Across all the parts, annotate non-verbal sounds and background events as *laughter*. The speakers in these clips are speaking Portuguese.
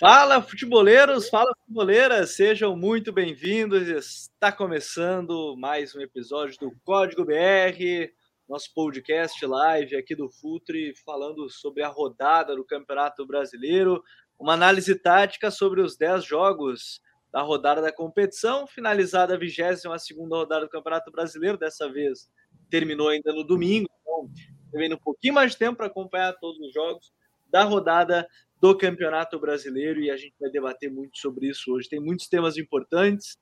Fala, futeboleiros, fala, futeboleiras, sejam muito bem-vindos. Está começando mais um episódio do Código BR, nosso podcast live aqui do Futre, falando sobre a rodada do Campeonato Brasileiro, uma análise tática sobre os 10 jogos da rodada da competição, finalizada a 22 rodada do Campeonato Brasileiro, dessa vez terminou ainda no domingo, então tendo um pouquinho mais de tempo para acompanhar todos os jogos da rodada do Campeonato Brasileiro e a gente vai debater muito sobre isso hoje. Tem muitos temas importantes.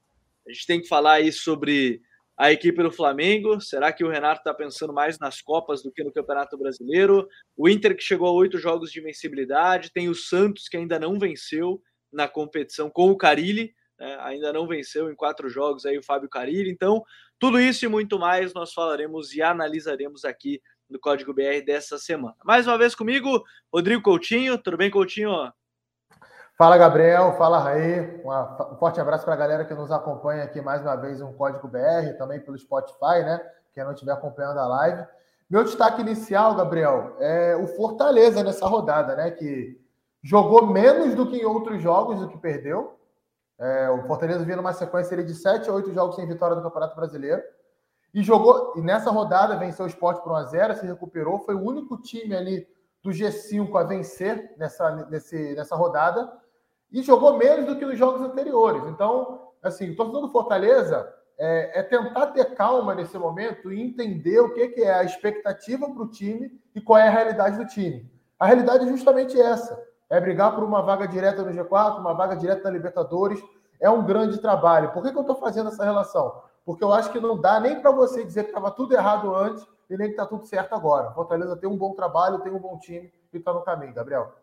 A gente tem que falar aí sobre a equipe do Flamengo. Será que o Renato está pensando mais nas Copas do que no Campeonato Brasileiro? O Inter que chegou a oito jogos de invencibilidade. Tem o Santos que ainda não venceu na competição com o Carilli. Né? Ainda não venceu em quatro jogos aí o Fábio Carilli. Então, tudo isso e muito mais nós falaremos e analisaremos aqui do Código BR dessa semana. Mais uma vez comigo, Rodrigo Coutinho. Tudo bem, Coutinho? Fala, Gabriel. Fala, Raí. Um forte abraço para a galera que nos acompanha aqui mais uma vez no Código BR, também pelo Spotify, né? Quem não estiver acompanhando a live. Meu destaque inicial, Gabriel, é o Fortaleza nessa rodada, né? Que jogou menos do que em outros jogos do que perdeu. É, o Fortaleza vinha numa sequência de 7 a 8 jogos sem vitória do Campeonato Brasileiro. E jogou, e nessa rodada venceu o Sport por 1x0, se recuperou. Foi o único time ali do G5 a vencer nessa, nesse, nessa rodada. E jogou menos do que nos jogos anteriores. Então, assim, o torcedor do Fortaleza é, é, tentar ter calma nesse momento e entender o que, que é a expectativa para o time e qual é a realidade do time. A realidade é justamente essa: é brigar por uma vaga direta no G4, uma vaga direta na Libertadores. É um grande trabalho. Por que, que eu estou fazendo essa relação? Porque eu acho que não dá nem para você dizer que estava tudo errado antes e nem que está tudo certo agora. Fortaleza tem um bom trabalho, tem um bom time e está no caminho, Gabriel.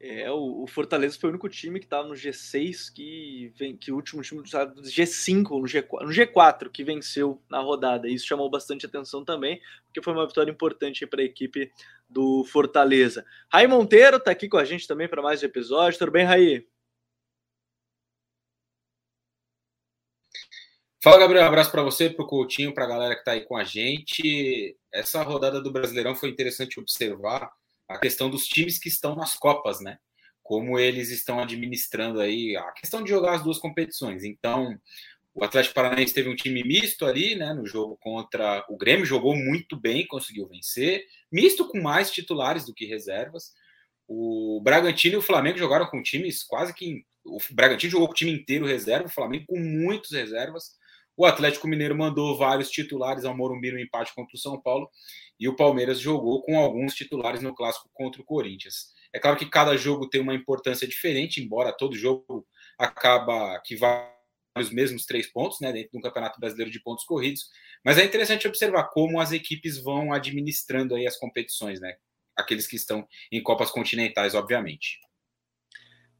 É, o, Fortaleza foi o único time que estava no G6 que vem, que o último time do G5 no G4, no G4 que venceu na rodada. Isso chamou bastante atenção também, porque foi uma vitória importante para a equipe do Fortaleza. Raí Monteiro está aqui com a gente também para mais um episódio. Tudo bem, Raí? Fala, Gabriel. Um abraço para você, para o Coutinho, para a galera que está aí com a gente. Essa rodada do Brasileirão foi interessante observar a questão dos times que estão nas Copas, né? Como eles estão administrando aí a questão de jogar as duas competições. Então, o Atlético Paranaense teve um time misto ali, né? No jogo contra o Grêmio, jogou muito bem, conseguiu vencer. Misto com mais titulares do que reservas. O Bragantino e o Flamengo jogaram com times quase que. O Bragantino jogou com o time inteiro reserva, o Flamengo com muitas reservas. O Atlético Mineiro mandou vários titulares ao Morumbi no empate contra o São Paulo e o Palmeiras jogou com alguns titulares no clássico contra o Corinthians. É claro que cada jogo tem uma importância diferente, embora todo jogo acaba que vale os mesmos três pontos, né, dentro do Campeonato Brasileiro de pontos corridos. Mas é interessante observar como as equipes vão administrando aí as competições, né? Aqueles que estão em Copas Continentais, obviamente.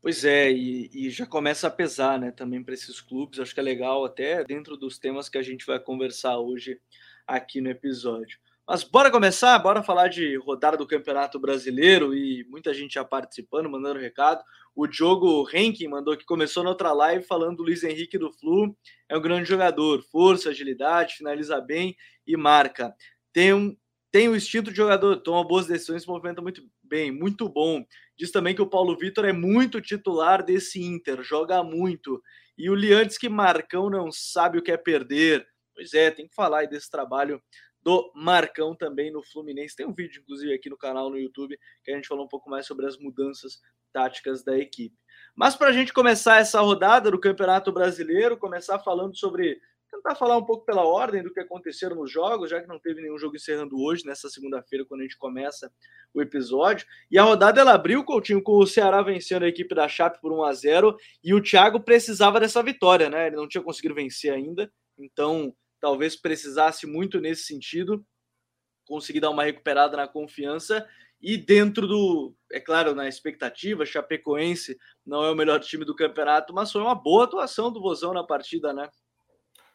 Pois é, e, e, já começa a pesar, né, também para esses clubes. Acho que é legal, até dentro dos temas que a gente vai conversar hoje aqui no episódio. Mas bora começar, bora falar de rodada do Campeonato Brasileiro e muita gente já participando, mandando recado. O Diogo Henkin mandou que começou na outra live falando do Luiz Henrique do Flu. É um grande jogador, força, agilidade, finaliza bem e marca. Tem um, tem o instinto de jogador, toma boas decisões, se movimenta muito bem, muito bom. Diz também que o Paulo Vitor é muito titular desse Inter, joga muito. E o Liantes que Marcão não sabe o que é perder. Pois é, tem que falar aí desse trabalho do Marcão também no Fluminense. Tem um vídeo, inclusive, aqui no canal no YouTube, que a gente falou um pouco mais sobre as mudanças táticas da equipe. Mas para a gente começar essa rodada do Campeonato Brasileiro, começar falando sobre tentar falar um pouco pela ordem do que aconteceram nos jogos, já que não teve nenhum jogo encerrando hoje, nessa segunda-feira, quando a gente começa o episódio. E a rodada ela abriu, Coutinho, com o Ceará vencendo a equipe da Chape por 1 a 0 e o Thiago precisava dessa vitória, né? Ele não tinha conseguido vencer ainda, então talvez precisasse muito nesse sentido, conseguir dar uma recuperada na confiança. E dentro do, é claro, na expectativa, Chapecoense não é o melhor time do campeonato, mas foi uma boa atuação do Vozão na partida, né?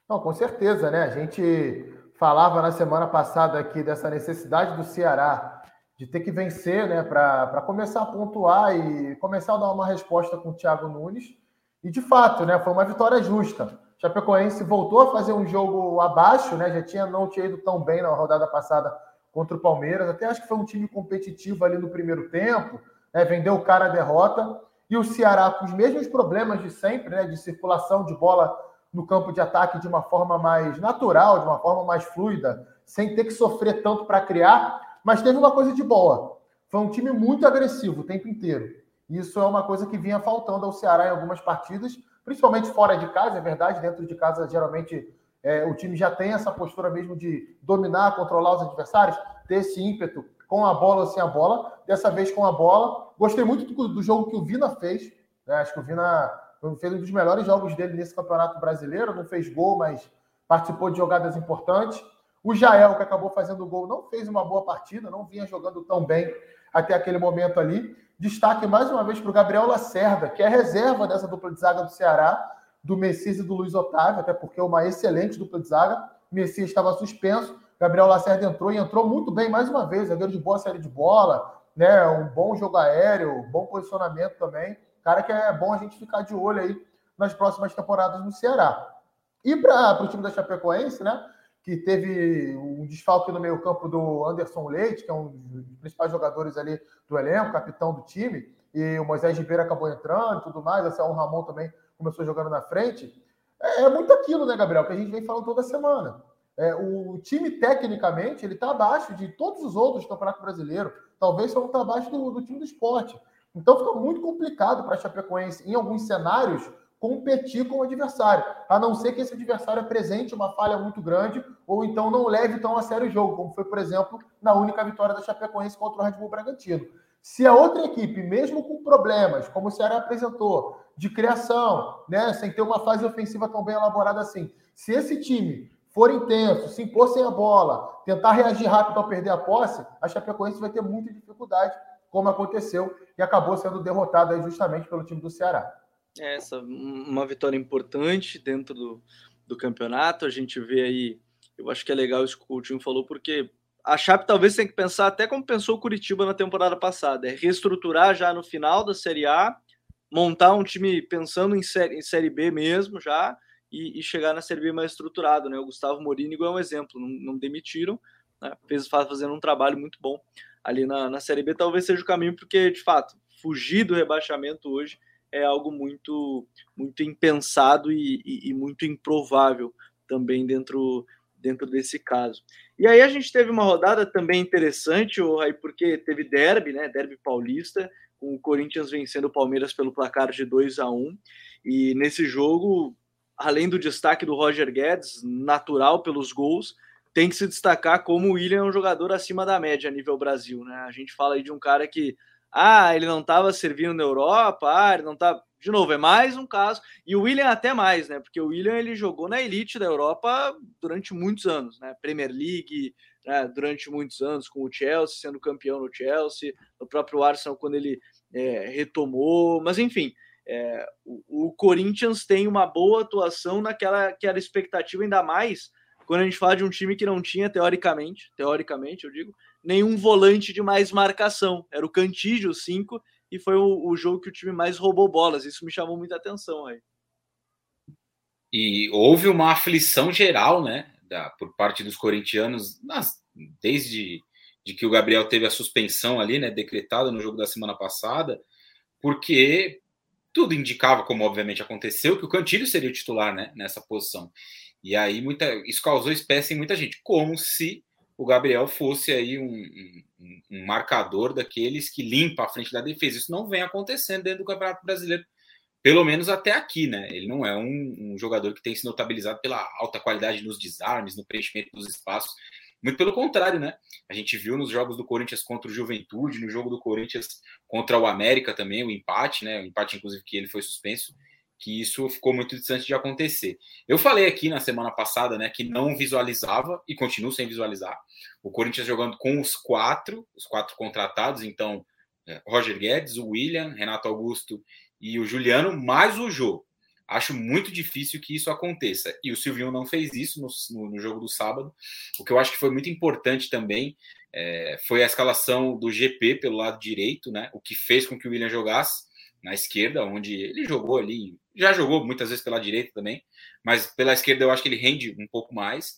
Não, com certeza, né? A gente falava na semana passada aqui dessa necessidade do Ceará de ter que vencer, né, para começar a pontuar e começar a dar uma resposta com o Thiago Nunes. E de fato, né, foi uma vitória justa. O Chapecoense voltou a fazer um jogo abaixo, né? Já tinha não tinha ido tão bem na rodada passada contra o Palmeiras. Até acho que foi um time competitivo ali no primeiro tempo, né? Vendeu o cara a derrota. e o Ceará com os mesmos problemas de sempre, né, de circulação de bola no campo de ataque de uma forma mais natural, de uma forma mais fluida, sem ter que sofrer tanto para criar, mas teve uma coisa de boa. Foi um time muito agressivo o tempo inteiro. Isso é uma coisa que vinha faltando ao Ceará em algumas partidas, principalmente fora de casa, é verdade, dentro de casa geralmente é, o time já tem essa postura mesmo de dominar, controlar os adversários, ter esse ímpeto com a bola ou sem a bola. Dessa vez com a bola. Gostei muito do, do jogo que o Vina fez. Né? Acho que o Vina fez um dos melhores jogos dele nesse campeonato brasileiro. Não fez gol, mas participou de jogadas importantes. O Jael, que acabou fazendo gol, não fez uma boa partida, não vinha jogando tão bem até aquele momento ali. Destaque mais uma vez para o Gabriel Lacerda, que é reserva dessa dupla de zaga do Ceará do Messias e do Luiz Otávio, até porque é uma excelente dupla de zaga. Messias estava suspenso, Gabriel Lacerda entrou e entrou muito bem mais uma vez, zagueiro de boa série de bola, né? Um bom jogo aéreo, bom posicionamento também. Cara que é bom a gente ficar de olho aí nas próximas temporadas no Ceará. E para o time da Chapecoense, né? Que teve um desfalque no meio-campo do Anderson Leite, que é um dos principais jogadores ali do elenco, capitão do time, e o Moisés Ribeiro acabou entrando e tudo mais, é um Ramon também começou jogando na frente, é, é, muito aquilo, né, Gabriel, que a gente vem falando toda semana. É, o time, tecnicamente, ele está abaixo de todos os outros do Campeonato Brasileiro. Talvez só não está abaixo do, do, time do esporte. Então fica muito complicado para a Chapecoense, em alguns cenários, competir com o adversário. A não ser que esse adversário apresente uma falha muito grande ou então não leve tão a sério o jogo, como foi, por exemplo, na única vitória da Chapecoense contra o Red Bull Bragantino. Se a outra equipe, mesmo com problemas, como o Ceará apresentou, de criação, né? Sem ter uma fase ofensiva tão bem elaborada assim. Se esse time for intenso, se impor sem a bola, tentar reagir rápido ao perder a posse, a Chapecoense vai ter muita dificuldade, como aconteceu e acabou sendo derrotada justamente pelo time do Ceará. É, essa uma vitória importante dentro do, do campeonato. A gente vê aí, eu acho que é legal isso que o Coutinho falou, porque a Chape talvez tenha que pensar até como pensou o Curitiba na temporada passada, é reestruturar já no final da Série A montar um time pensando em série, em série B mesmo já e, e, chegar na Série B mais estruturado, né? O Gustavo Morínigo é um exemplo, não, não demitiram, né? fez fazendo um trabalho muito bom ali na, na Série B, talvez seja o caminho, porque de fato fugir do rebaixamento hoje é algo muito muito impensado e, e, e muito improvável também dentro dentro desse caso. E aí a gente teve uma rodada também interessante, aí porque teve derby, né? Derby paulista com o Corinthians vencendo o Palmeiras pelo placar de 2 a 1 E nesse jogo, além do destaque do Roger Guedes, natural pelos gols, tem que se destacar como o William é um jogador acima da média a nível Brasil. Né? A gente fala aí de um cara que, ah, ele não estava servindo na Europa, ah, ele não está. De novo, é mais um caso. E o William até mais, né? Porque o William ele jogou na elite da Europa durante muitos anos, né? Premier League, né, durante muitos anos com o Chelsea, sendo campeão no Chelsea, no próprio Arsenal quando ele é, retomou, mas enfim, é, o, o, Corinthians tem uma boa atuação naquela que era expectativa, ainda mais quando a gente fala de um time que não tinha, teoricamente, teoricamente eu digo, nenhum volante de mais marcação. Era o Cantígio 5 e foi o, o, jogo que o time mais roubou bolas. Isso me chamou muita atenção aí. E houve uma aflição geral, né? da, por parte dos corintianos, nas, desde de que o Gabriel teve a suspensão ali, né, decretada no jogo da semana passada, porque tudo indicava, como obviamente aconteceu, que o Cantilho seria o titular, né, nessa posição. E aí muita, isso causou espécie em muita gente, como se o Gabriel fosse aí um, um, um, marcador daqueles que limpa a frente da defesa. Isso não vem acontecendo dentro do Campeonato Brasileiro pelo menos até aqui, né? Ele não é um, um, jogador que tem se notabilizado pela alta qualidade nos desarmes, no preenchimento dos espaços. Muito pelo contrário, né? A gente viu nos jogos do Corinthians contra o Juventude, no jogo do Corinthians contra o América também, o empate, né? O empate, inclusive, que ele foi suspenso, que isso ficou muito distante de acontecer. Eu falei aqui na semana passada, né, que não visualizava e continuo sem visualizar o Corinthians jogando com os quatro, os quatro contratados, então é, Roger Guedes, o William, Renato Augusto e o Juliano mais o Jô. Acho muito difícil que isso aconteça. E o Silvinho não fez isso no, no jogo do sábado. O que eu acho que foi muito importante também é, foi a escalação do GP pelo lado direito, né? O que fez com que o William jogasse na esquerda, onde ele jogou ali, já jogou muitas vezes pela direita também, mas pela esquerda eu acho que ele rende um pouco mais.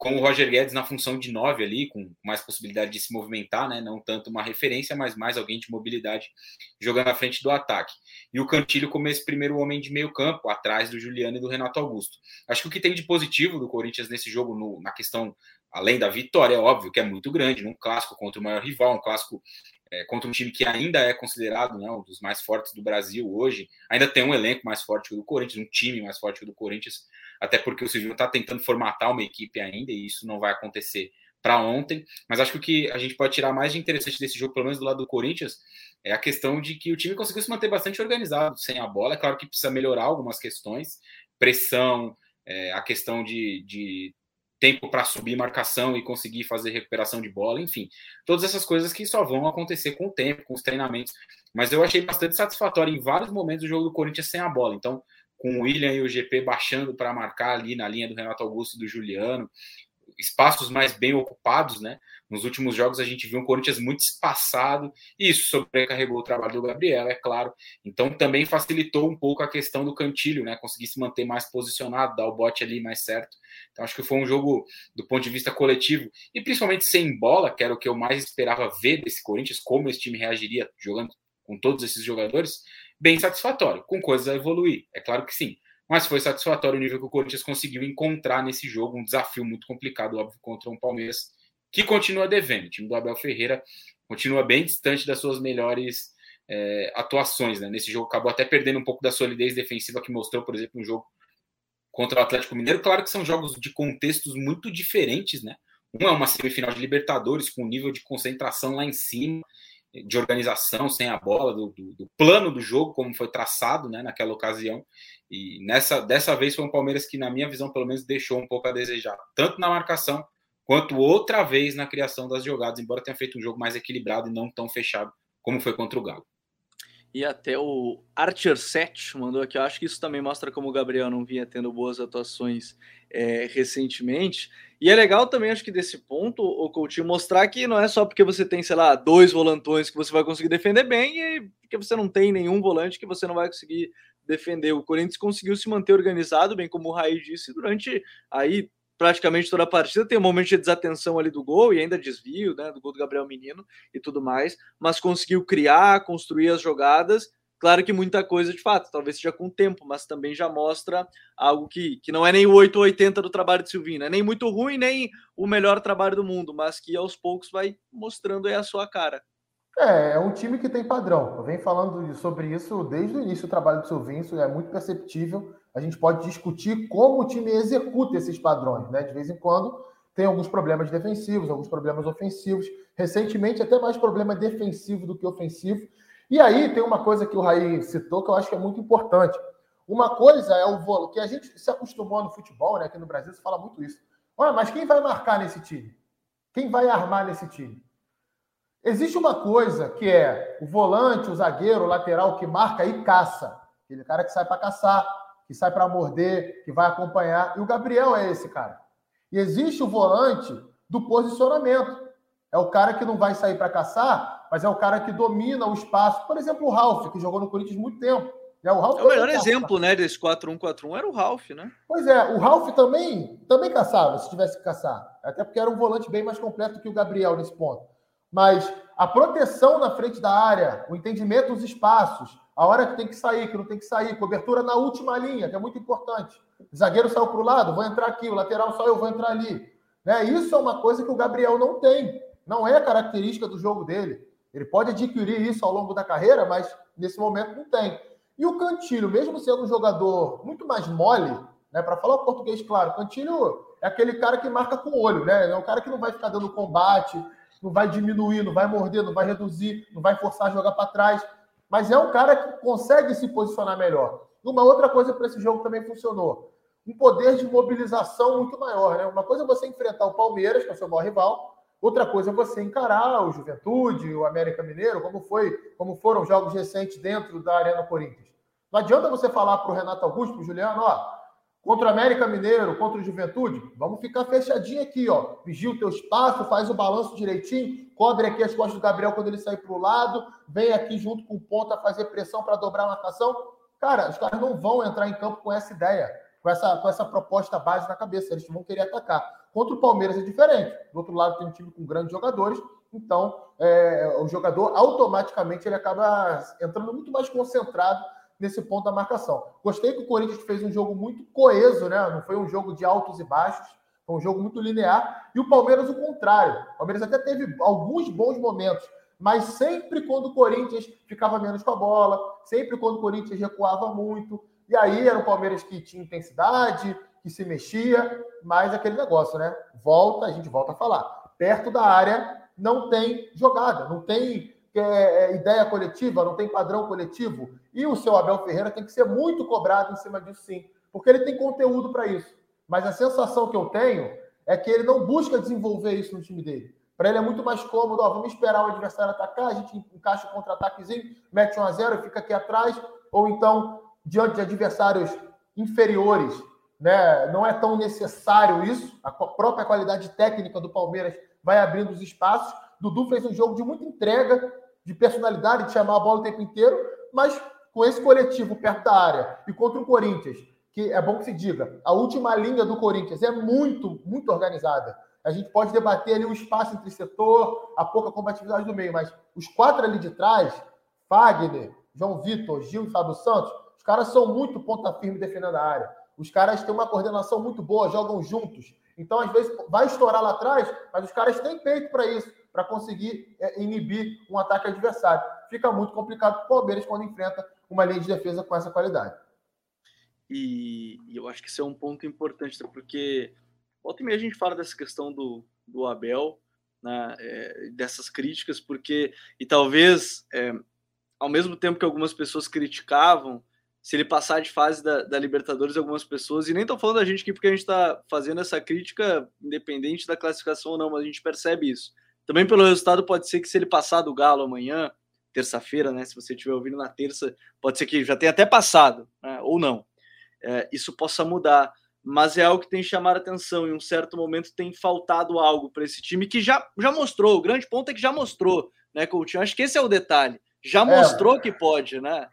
com o Roger Guedes na função de nove ali, com mais possibilidade de se movimentar, né? Não tanto uma referência, mas mais alguém de mobilidade jogando à frente do ataque. E o Cantilho como esse primeiro homem de meio campo, atrás do Juliano e do Renato Augusto. Acho que o que tem de positivo do Corinthians nesse jogo, no, na questão, além da vitória, é óbvio que é muito grande, num clássico contra o maior rival, um clássico é, contra um time que ainda é considerado né, um dos mais fortes do Brasil hoje, ainda tem um elenco mais forte que o do Corinthians, um time mais forte que o do Corinthians, até porque o Silvio está tentando formatar uma equipe ainda, e isso não vai acontecer para ontem. Mas acho que o que a gente pode tirar mais de interessante desse jogo, pelo menos do lado do Corinthians, é a questão de que o time conseguiu se manter bastante organizado sem a bola. É claro que precisa melhorar algumas questões, pressão, é, a questão de, de tempo para subir marcação e conseguir fazer recuperação de bola, enfim, todas essas coisas que só vão acontecer com o tempo, com os treinamentos. Mas eu achei bastante satisfatório em vários momentos do jogo do Corinthians sem a bola. Então, com o William e o GP baixando para marcar ali na linha do Renato Augusto e do Juliano, espaços mais bem ocupados, né? Nos últimos jogos a gente viu um Corinthians muito espaçado, e isso sobrecarregou o trabalho do Gabriel, é claro. Então também facilitou um pouco a questão do Cantilho, né? Conseguir se manter mais posicionado, dar o bote ali mais certo. Então acho que foi um jogo do ponto de vista coletivo e principalmente sem bola, que era o que eu mais esperava ver desse Corinthians, como esse time reagiria jogando com todos esses jogadores, bem satisfatório, com coisas a evoluir, é claro que sim. Mas foi satisfatório o nível que o Corinthians conseguiu encontrar nesse jogo, um desafio muito complicado, óbvio, contra um Palmeiras que continua devendo. O time do Abel Ferreira continua bem distante das suas melhores é, atuações. Né? Nesse jogo acabou até perdendo um pouco da solidez defensiva que mostrou, por exemplo, um jogo contra o Atlético Mineiro. Claro que são jogos de contextos muito diferentes, né? Um é uma semifinal de Libertadores com um nível de concentração lá em cima, de organização sem a bola, do, do, do, plano do jogo, como foi traçado né, naquela ocasião. E nessa dessa vez foi um Palmeiras que, na minha visão, pelo menos deixou um pouco a desejar, tanto na marcação quanto outra vez na criação das jogadas, embora tenha feito um jogo mais equilibrado e não tão fechado como foi contra o Galo. E até o Archer 7 mandou aqui. Eu acho que isso também mostra como o Gabriel não vinha tendo boas atuações é, recentemente. E é legal também, acho que desse ponto, o Coutinho mostrar que não é só porque você tem, sei lá, dois volantões que você vai conseguir defender bem e porque você não tem nenhum volante que você não vai conseguir defender. O Corinthians conseguiu se manter organizado, bem como o Raí disse, durante aí praticamente toda a partida. Tem um momento de desatenção ali do gol e ainda desvio, né, do gol do Gabriel Menino e tudo mais, mas conseguiu criar, construir as jogadas. Claro que muita coisa de fato, talvez seja com o tempo, mas também já mostra algo que, que não é nem o 880 do trabalho de Silvino, é nem muito ruim, nem o melhor trabalho do mundo, mas que aos poucos vai mostrando aí a sua cara. É, é um time que tem padrão. Eu venho falando sobre isso desde o início do trabalho do Silvinho, isso é muito perceptível. A gente pode discutir como o time executa esses padrões, né? De vez em quando tem alguns problemas defensivos, alguns problemas ofensivos. Recentemente, até mais problema defensivo do que ofensivo. E aí tem uma coisa que o Raí citou que eu acho que é muito importante. Uma coisa é o voo, que a gente se acostumou no futebol, né? Aqui no Brasil se fala muito isso. Olha, mas quem vai marcar nesse time? Quem vai armar nesse time? Existe uma coisa que é o volante, o zagueiro, o lateral que marca e caça. Aquele cara que sai para caçar, que sai para morder, que vai acompanhar. E o Gabriel é esse cara. E existe o volante do posicionamento. É o cara que não vai sair para caçar, mas é o cara que domina o espaço. Por exemplo, o Ralf, que jogou no Corinthians muito tempo. É o, Ralf é o melhor exemplo né, desse 4-1-4-1 era o Ralf, né? Pois é, o Ralf também, também caçava, se tivesse que caçar. Até porque era um volante bem mais completo que o Gabriel nesse ponto. Mas a proteção na frente da área, o entendimento dos espaços, a hora que tem que sair, que não tem que sair, cobertura na última linha, que é muito importante. O zagueiro saiu para o lado, vou entrar aqui, o lateral saiu, vou entrar ali. Né? Isso é uma coisa que o Gabriel não tem. Não é característica do jogo dele. Ele pode adquirir isso ao longo da carreira, mas nesse momento não tem. E o Cantilho, mesmo sendo um jogador muito mais mole, né, para falar o português claro, o Cantilho é aquele cara que marca com o olho, né? É um cara que não vai ficar dando combate, não vai diminuir, não vai morder, não vai reduzir, não vai forçar a jogar para trás. Mas é um cara que consegue se posicionar melhor. Uma outra coisa para esse jogo também funcionou. Um poder de mobilização muito maior. Né? Uma coisa é você enfrentar o Palmeiras, que é o seu maior rival. Outra coisa é você encarar o Juventude, o América Mineiro, como foi, como foram jogos recentes dentro da Arena Corinthians. Não adianta você falar para o Renato Augusto, para o Juliano, ó, Contra o América Mineiro, contra o Juventude, vamos ficar fechadinho aqui, ó. Vigia o teu espaço, faz o balanço direitinho, cobre aqui as costas do Gabriel quando ele sair para o lado, vem aqui junto com o ponta fazer pressão para dobrar a marcação. Cara, os caras não vão entrar em campo com essa ideia, com essa, com essa proposta base na cabeça, eles vão querer atacar. Contra o Palmeiras é diferente. Do outro lado tem um time com grandes jogadores, então é, o jogador automaticamente ele acaba entrando muito mais concentrado nesse ponto da marcação. Gostei que o Corinthians fez um jogo muito coeso, né? Não foi um jogo de altos e baixos, foi um jogo muito linear. E o Palmeiras o contrário. O Palmeiras até teve alguns bons momentos, mas sempre quando o Corinthians ficava menos com a bola, sempre quando o Corinthians recuava muito. E aí era o Palmeiras que tinha intensidade, que se mexia, mas aquele negócio, né? Volta, a gente volta a falar. Perto da área não tem jogada, não tem é, é, ideia coletiva, não tem padrão coletivo. E o seu Abel Ferreira tem que ser muito cobrado em cima disso, sim, porque ele tem conteúdo para isso. Mas a sensação que eu tenho é que ele não busca desenvolver isso no time dele. Para ele é muito mais cômodo, ó, vamos esperar o adversário atacar, a gente encaixa o contra-ataquezinho, mete 1 a 0 fica aqui atrás, ou então, diante de adversários inferiores, né, não é tão necessário isso, a própria qualidade técnica do Palmeiras vai abrindo os espaços. Dudu fez um jogo de muita entrega, de personalidade, de chamar a bola o tempo inteiro, mas com esse coletivo perto da área e contra o Corinthians, que é bom que se diga, a última linha do Corinthians é muito, muito organizada. A gente pode debater ali o espaço entre setor, a pouca combatividade do meio, mas os quatro ali de trás, Fagner, João Vitor, Gil e Fábio Santos, os caras são muito ponta firme defendendo a área. Os caras têm uma coordenação muito boa, jogam juntos. Então, às vezes, vai estourar lá atrás, mas os caras têm peito para isso, para conseguir é, inibir um ataque adversário. Fica muito complicado para o Palmeiras quando enfrenta uma linha de defesa com essa qualidade. E, e eu acho que isso é um ponto importante, porque volta e meia a gente fala dessa questão do, do Abel, né, é, dessas críticas, porque, e talvez, é, ao mesmo tempo que algumas pessoas criticavam, se ele passar de fase da, da Libertadores, algumas pessoas, e nem estou falando da gente aqui porque a gente está fazendo essa crítica independente da classificação ou não, mas a gente percebe isso. Também pelo resultado, pode ser que se ele passar do Galo amanhã, terça-feira, né? Se você estiver ouvindo na terça, pode ser que já tenha até passado, né, ou não. É, isso possa mudar. Mas é algo que tem chamado atenção. Em um certo momento tem faltado algo para esse time que já, já mostrou. O grande ponto é que já mostrou, né, Coutinho? Acho que esse é o detalhe. Já é. mostrou é. que pode, né?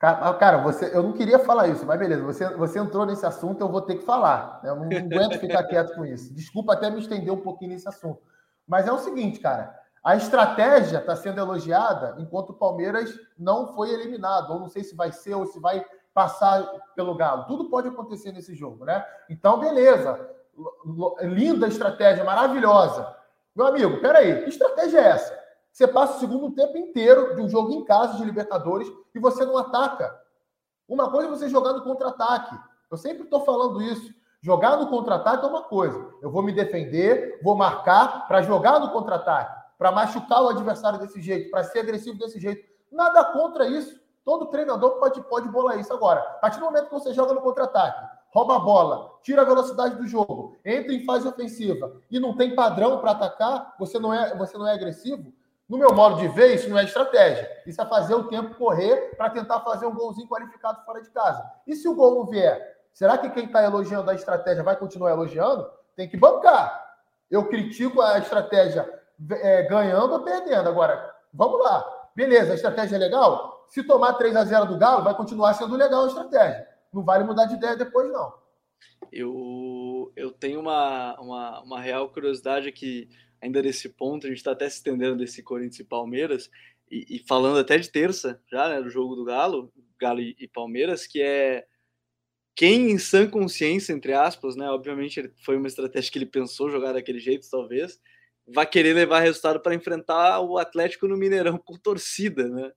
Cara, você, eu não queria falar isso, mas beleza, você, você entrou nesse assunto, eu vou ter que falar. Né? Eu não, não aguento ficar quieto com isso. Desculpa até me estender um pouquinho nesse assunto. Mas é o seguinte, cara, a estratégia está sendo elogiada enquanto o Palmeiras não foi eliminado. Ou não sei se vai ser ou se vai passar pelo Galo. Tudo pode acontecer nesse jogo, né? Então, beleza. Linda estratégia, maravilhosa. Meu amigo, peraí, que estratégia é essa? Você passa o segundo tempo inteiro de um jogo em casa de Libertadores e você não ataca. Uma coisa é você jogar no contra-ataque. Eu sempre estou falando isso. Jogar no contra-ataque é uma coisa. Eu vou me defender, vou marcar para jogar no contra-ataque, para machucar o adversário desse jeito, para ser agressivo desse jeito. Nada contra isso. Todo treinador pode, pode bolar isso. Agora, a partir do momento que você joga no contra-ataque, rouba a bola, tira a velocidade do jogo, entra em fase ofensiva e não tem padrão para atacar, você não é, você não é agressivo, no meu modo de ver, isso não é estratégia. Isso é fazer o tempo correr para tentar fazer um golzinho qualificado fora de casa. E se o gol não vier? Será que quem está elogiando a estratégia vai continuar elogiando? Tem que bancar. Eu critico a estratégia é, ganhando ou perdendo. Agora, vamos lá. Beleza, a estratégia é legal? Se tomar 3 a 0 do Galo, vai continuar sendo legal a estratégia. Não vale mudar de ideia depois, não. Eu, eu tenho uma, uma, uma real curiosidade aqui ainda nesse ponto, a gente está até se estendendo desse Corinthians e Palmeiras, e, e, falando até de terça, já, né, do jogo do Galo, Galo e, e, Palmeiras, que é quem em sã consciência, entre aspas, né, obviamente foi uma estratégia que ele pensou jogar daquele jeito, talvez, vai querer levar resultado para enfrentar o Atlético no Mineirão com torcida, né?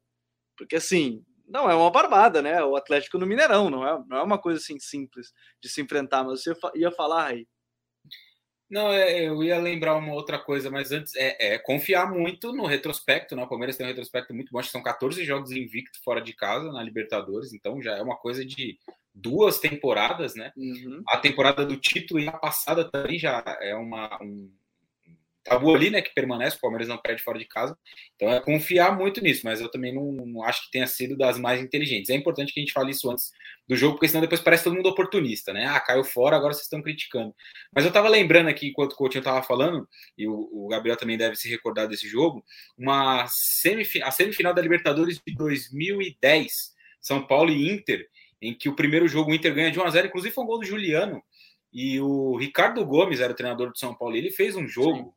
Porque assim, não é uma barbada, né? O Atlético no Mineirão, não é, não é uma coisa assim simples de se enfrentar, mas você ia falar aí. Não, é, eu ia lembrar uma outra coisa, mas antes é, é, confiar muito no retrospecto, né? O Palmeiras tem um retrospecto muito bom, acho que são 14 jogos invicto fora de casa na Libertadores, então já é uma coisa de duas temporadas, né? Uhum. A temporada do título e a passada também já é uma, um, tabu ali, né, que permanece, o Palmeiras não perde fora de casa. Então é confiar muito nisso, mas eu também não, não, acho que tenha sido das mais inteligentes. É importante que a gente fale isso antes do jogo, porque senão depois parece todo mundo oportunista, né? Ah, caiu fora, agora vocês estão criticando. Mas eu tava lembrando aqui, enquanto o Coutinho tava falando, e o, o Gabriel também deve se recordar desse jogo, uma semif a semifinal da Libertadores de 2010, São Paulo e Inter, em que o primeiro jogo o Inter ganha de 1 a 0 inclusive foi um gol do Juliano, E o Ricardo Gomes era o treinador do São Paulo. E ele fez um jogo.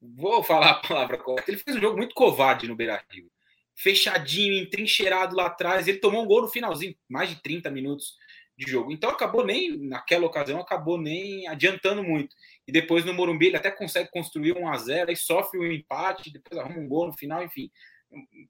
Sim. Vou falar a palavra correta. Ele fez um jogo muito covarde no Beira Rio. Fechadinho, entrincheirado lá atrás. Ele tomou um gol no finalzinho, mais de 30 minutos de jogo. Então acabou nem, naquela ocasião, acabou nem adiantando muito. E depois no Morumbi ele até consegue construir um a 0 aí sofre um empate, depois arruma um gol no final, enfim.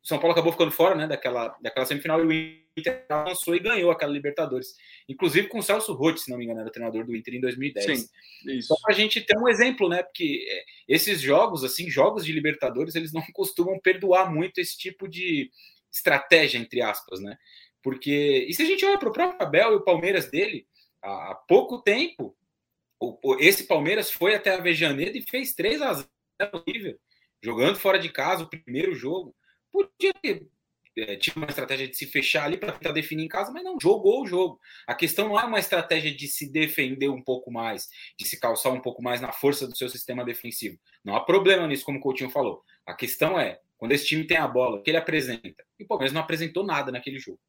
São Paulo acabou ficando fora né, daquela, daquela semifinal e o Inter avançou e ganhou aquela Libertadores. Inclusive com o Celso Rotti, se não me engano, era o treinador do Inter em 2010. Sim, isso. Só para a gente ter um exemplo, né? Porque é, esses jogos, assim, jogos de Libertadores, eles não *laughs* costumam perdoar muito esse tipo de estratégia, entre aspas, né? Porque, e se a gente olha para o próprio Abel e o Palmeiras dele, há, pouco tempo, esse Palmeiras foi até a Vejaneda e fez 3 a 0 nível, jogando fora de casa o primeiro jogo. Podia ter é, tinha uma estratégia de se fechar ali para tentar definir em casa, mas não, jogou o jogo. A questão não é uma estratégia de se defender um pouco mais, de se calçar um pouco mais na força do seu sistema defensivo. Não há problema nisso, como o Coutinho falou. A questão é, quando esse time tem a bola, o que ele apresenta? E o Palmeiras não apresentou nada naquele jogo.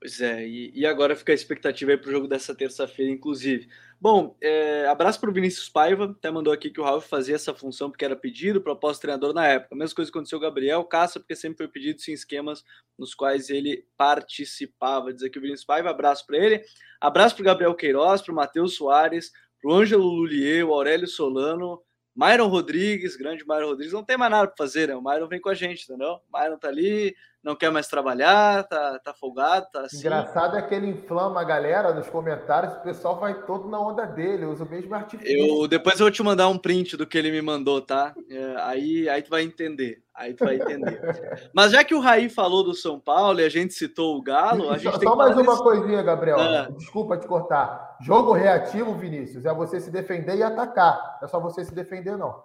Pois é, e, e agora fica a expectativa aí para o jogo dessa terça-feira, inclusive. Bom, é, abraço para o Vinícius Paiva, até mandou aqui que o Ralf fazia essa função porque era pedido, proposta treinador na época. A mesma coisa aconteceu com o Gabriel, caça porque sempre foi pedido em esquemas nos quais ele participava. Diz aqui o Vinícius Paiva, abraço para ele. Abraço para o Gabriel Queiroz, para o Matheus Soares, para o Ângelo Lulier, o Aurélio Solano, Myron Rodrigues, grande Myron Rodrigues, não tem mais nada para fazer, né? O Myron vem com a gente, entendeu? O Myron tá ali, não quer mais trabalhar, tá, tá folgado, tá assim. Engraçado é que ele inflama a galera nos comentários, o pessoal vai todo na onda dele, usa o mesmo artifício. Eu, depois eu vou te mandar um print do que ele me mandou, tá? É, aí, aí tu vai entender. Aí tu vai entender. *laughs* Mas já que o Raí falou do São Paulo e a gente citou o Galo, a gente só, Só mais uma desse... coisinha, Gabriel. Ah. Desculpa te cortar. Jogo reativo, Vinícius, é você se defender e atacar. É só você se defender, não.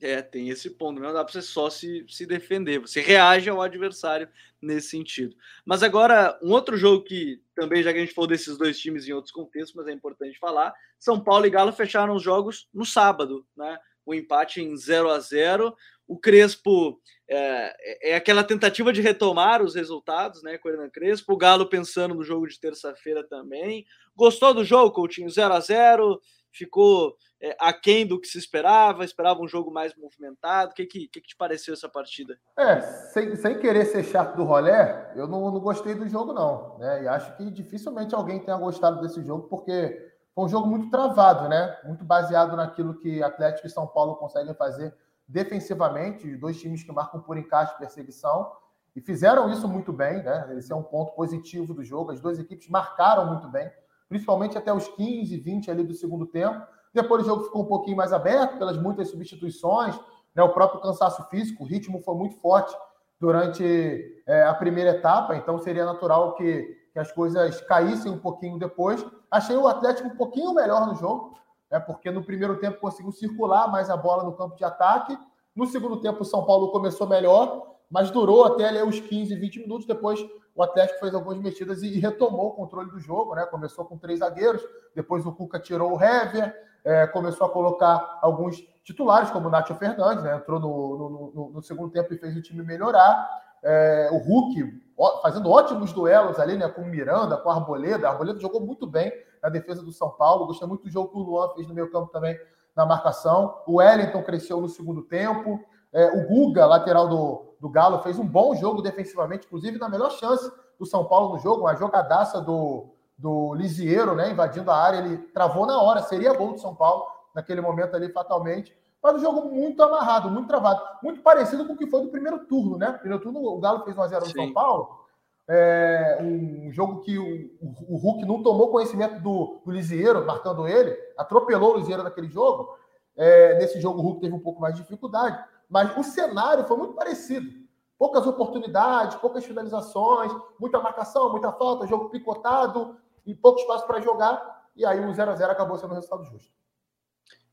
É, tem esse ponto. Não dá para você só se, se defender. Você reage ao adversário nesse sentido. Mas agora, um outro jogo que também, já que a gente falou desses dois times em outros contextos, mas é importante falar: São Paulo e Galo fecharam os jogos no sábado, né? O empate em 0 a 0 O Crespo é, é aquela tentativa de retomar os resultados, né? Com o Crespo. O Galo pensando no jogo de terça-feira também. Gostou do jogo, Coutinho? 0 a 0 ficou é, aquém do que se esperava? Esperava um jogo mais movimentado? O que, que, que, te pareceu essa partida? É, sem, sem querer ser chato do rolé, eu não, não gostei do jogo, não. Né? E acho que dificilmente alguém tenha gostado desse jogo, porque foi um jogo muito travado, né? Muito baseado naquilo que Atlético e São Paulo conseguem fazer defensivamente, dois times que marcam por encaixe e perseguição, e fizeram isso muito bem, né? Esse é um ponto positivo do jogo. As duas equipes marcaram muito bem principalmente até os 15, 20 ali do segundo tempo. Depois o jogo ficou um pouquinho mais aberto pelas muitas substituições, né, o próprio cansaço físico, o ritmo foi muito forte durante é, a primeira etapa, então seria natural que, que as coisas caíssem um pouquinho depois. Achei o Atlético um pouquinho melhor no jogo, né, porque no primeiro tempo conseguiu circular mais a bola no campo de ataque. No segundo tempo, o São Paulo começou melhor, mas durou até ali os 15, 20 minutos. Depois o Atlético fez algumas mexidas e, retomou o controle do jogo, né? Começou com três zagueiros, depois o Cuca tirou o Hever, é, começou a colocar alguns titulares, como o Nacho Fernandes, né? Entrou no, no, no, no segundo tempo e fez o time melhorar. É, o Hulk ó, fazendo ótimos duelos ali, né? Com o Miranda, com o Arboleda. A Arboleda jogou muito bem na defesa do São Paulo. Gostei muito do jogo que o Luan fez no meio campo também na marcação. O Wellington cresceu no segundo tempo. É, o Guga, lateral do, do Galo, fez um bom jogo defensivamente, inclusive na melhor chance do São Paulo no jogo, uma jogadaça do, do Lisieiro, né? Invadindo a área, ele travou na hora, seria gol do São Paulo naquele momento ali, fatalmente. Mas um jogo muito amarrado, muito travado, muito parecido com o que foi do primeiro turno, né? Primeiro turno, o Galo fez 1x0 no São Paulo. É, um jogo que o, o, Hulk não tomou conhecimento do, do Lisieiro, marcando ele, atropelou o Lisieiro naquele jogo. É, nesse jogo, o Hulk teve um pouco mais de dificuldade mas o cenário foi muito parecido. Poucas oportunidades, poucas finalizações, muita marcação, muita falta, jogo picotado e pouco espaço para jogar. E aí o 0 a 0 acabou sendo um resultado justo.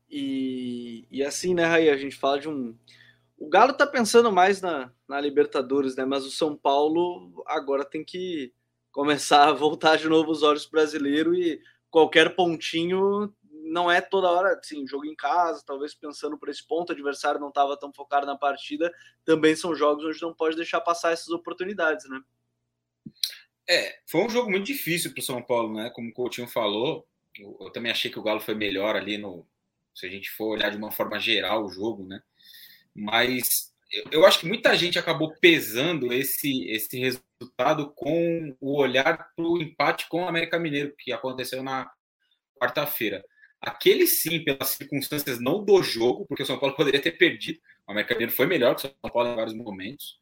E, e assim, né, Raí, a gente fala de um. O Galo tá pensando mais na, na Libertadores, né? Mas o São Paulo agora tem que começar a voltar de novo os olhos brasileiro e qualquer pontinho não é toda hora, assim, jogo em casa, talvez pensando por esse ponto, o adversário não estava tão focado na partida, também são jogos onde não pode deixar passar essas oportunidades, né? É, foi um jogo muito difícil para o São Paulo, né? Como o Coutinho falou, Eu, eu, também achei que o Galo foi melhor ali no. Se a gente for olhar de uma forma geral o jogo, né? Mas eu, eu acho que muita gente acabou pesando esse, esse resultado com o olhar para o empate com o América Mineiro, que aconteceu na quarta-feira. Aquele sim, pelas circunstâncias não do jogo, porque o São Paulo *laughs* poderia ter perdido. O América Mineiro foi melhor que o São Paulo em vários momentos,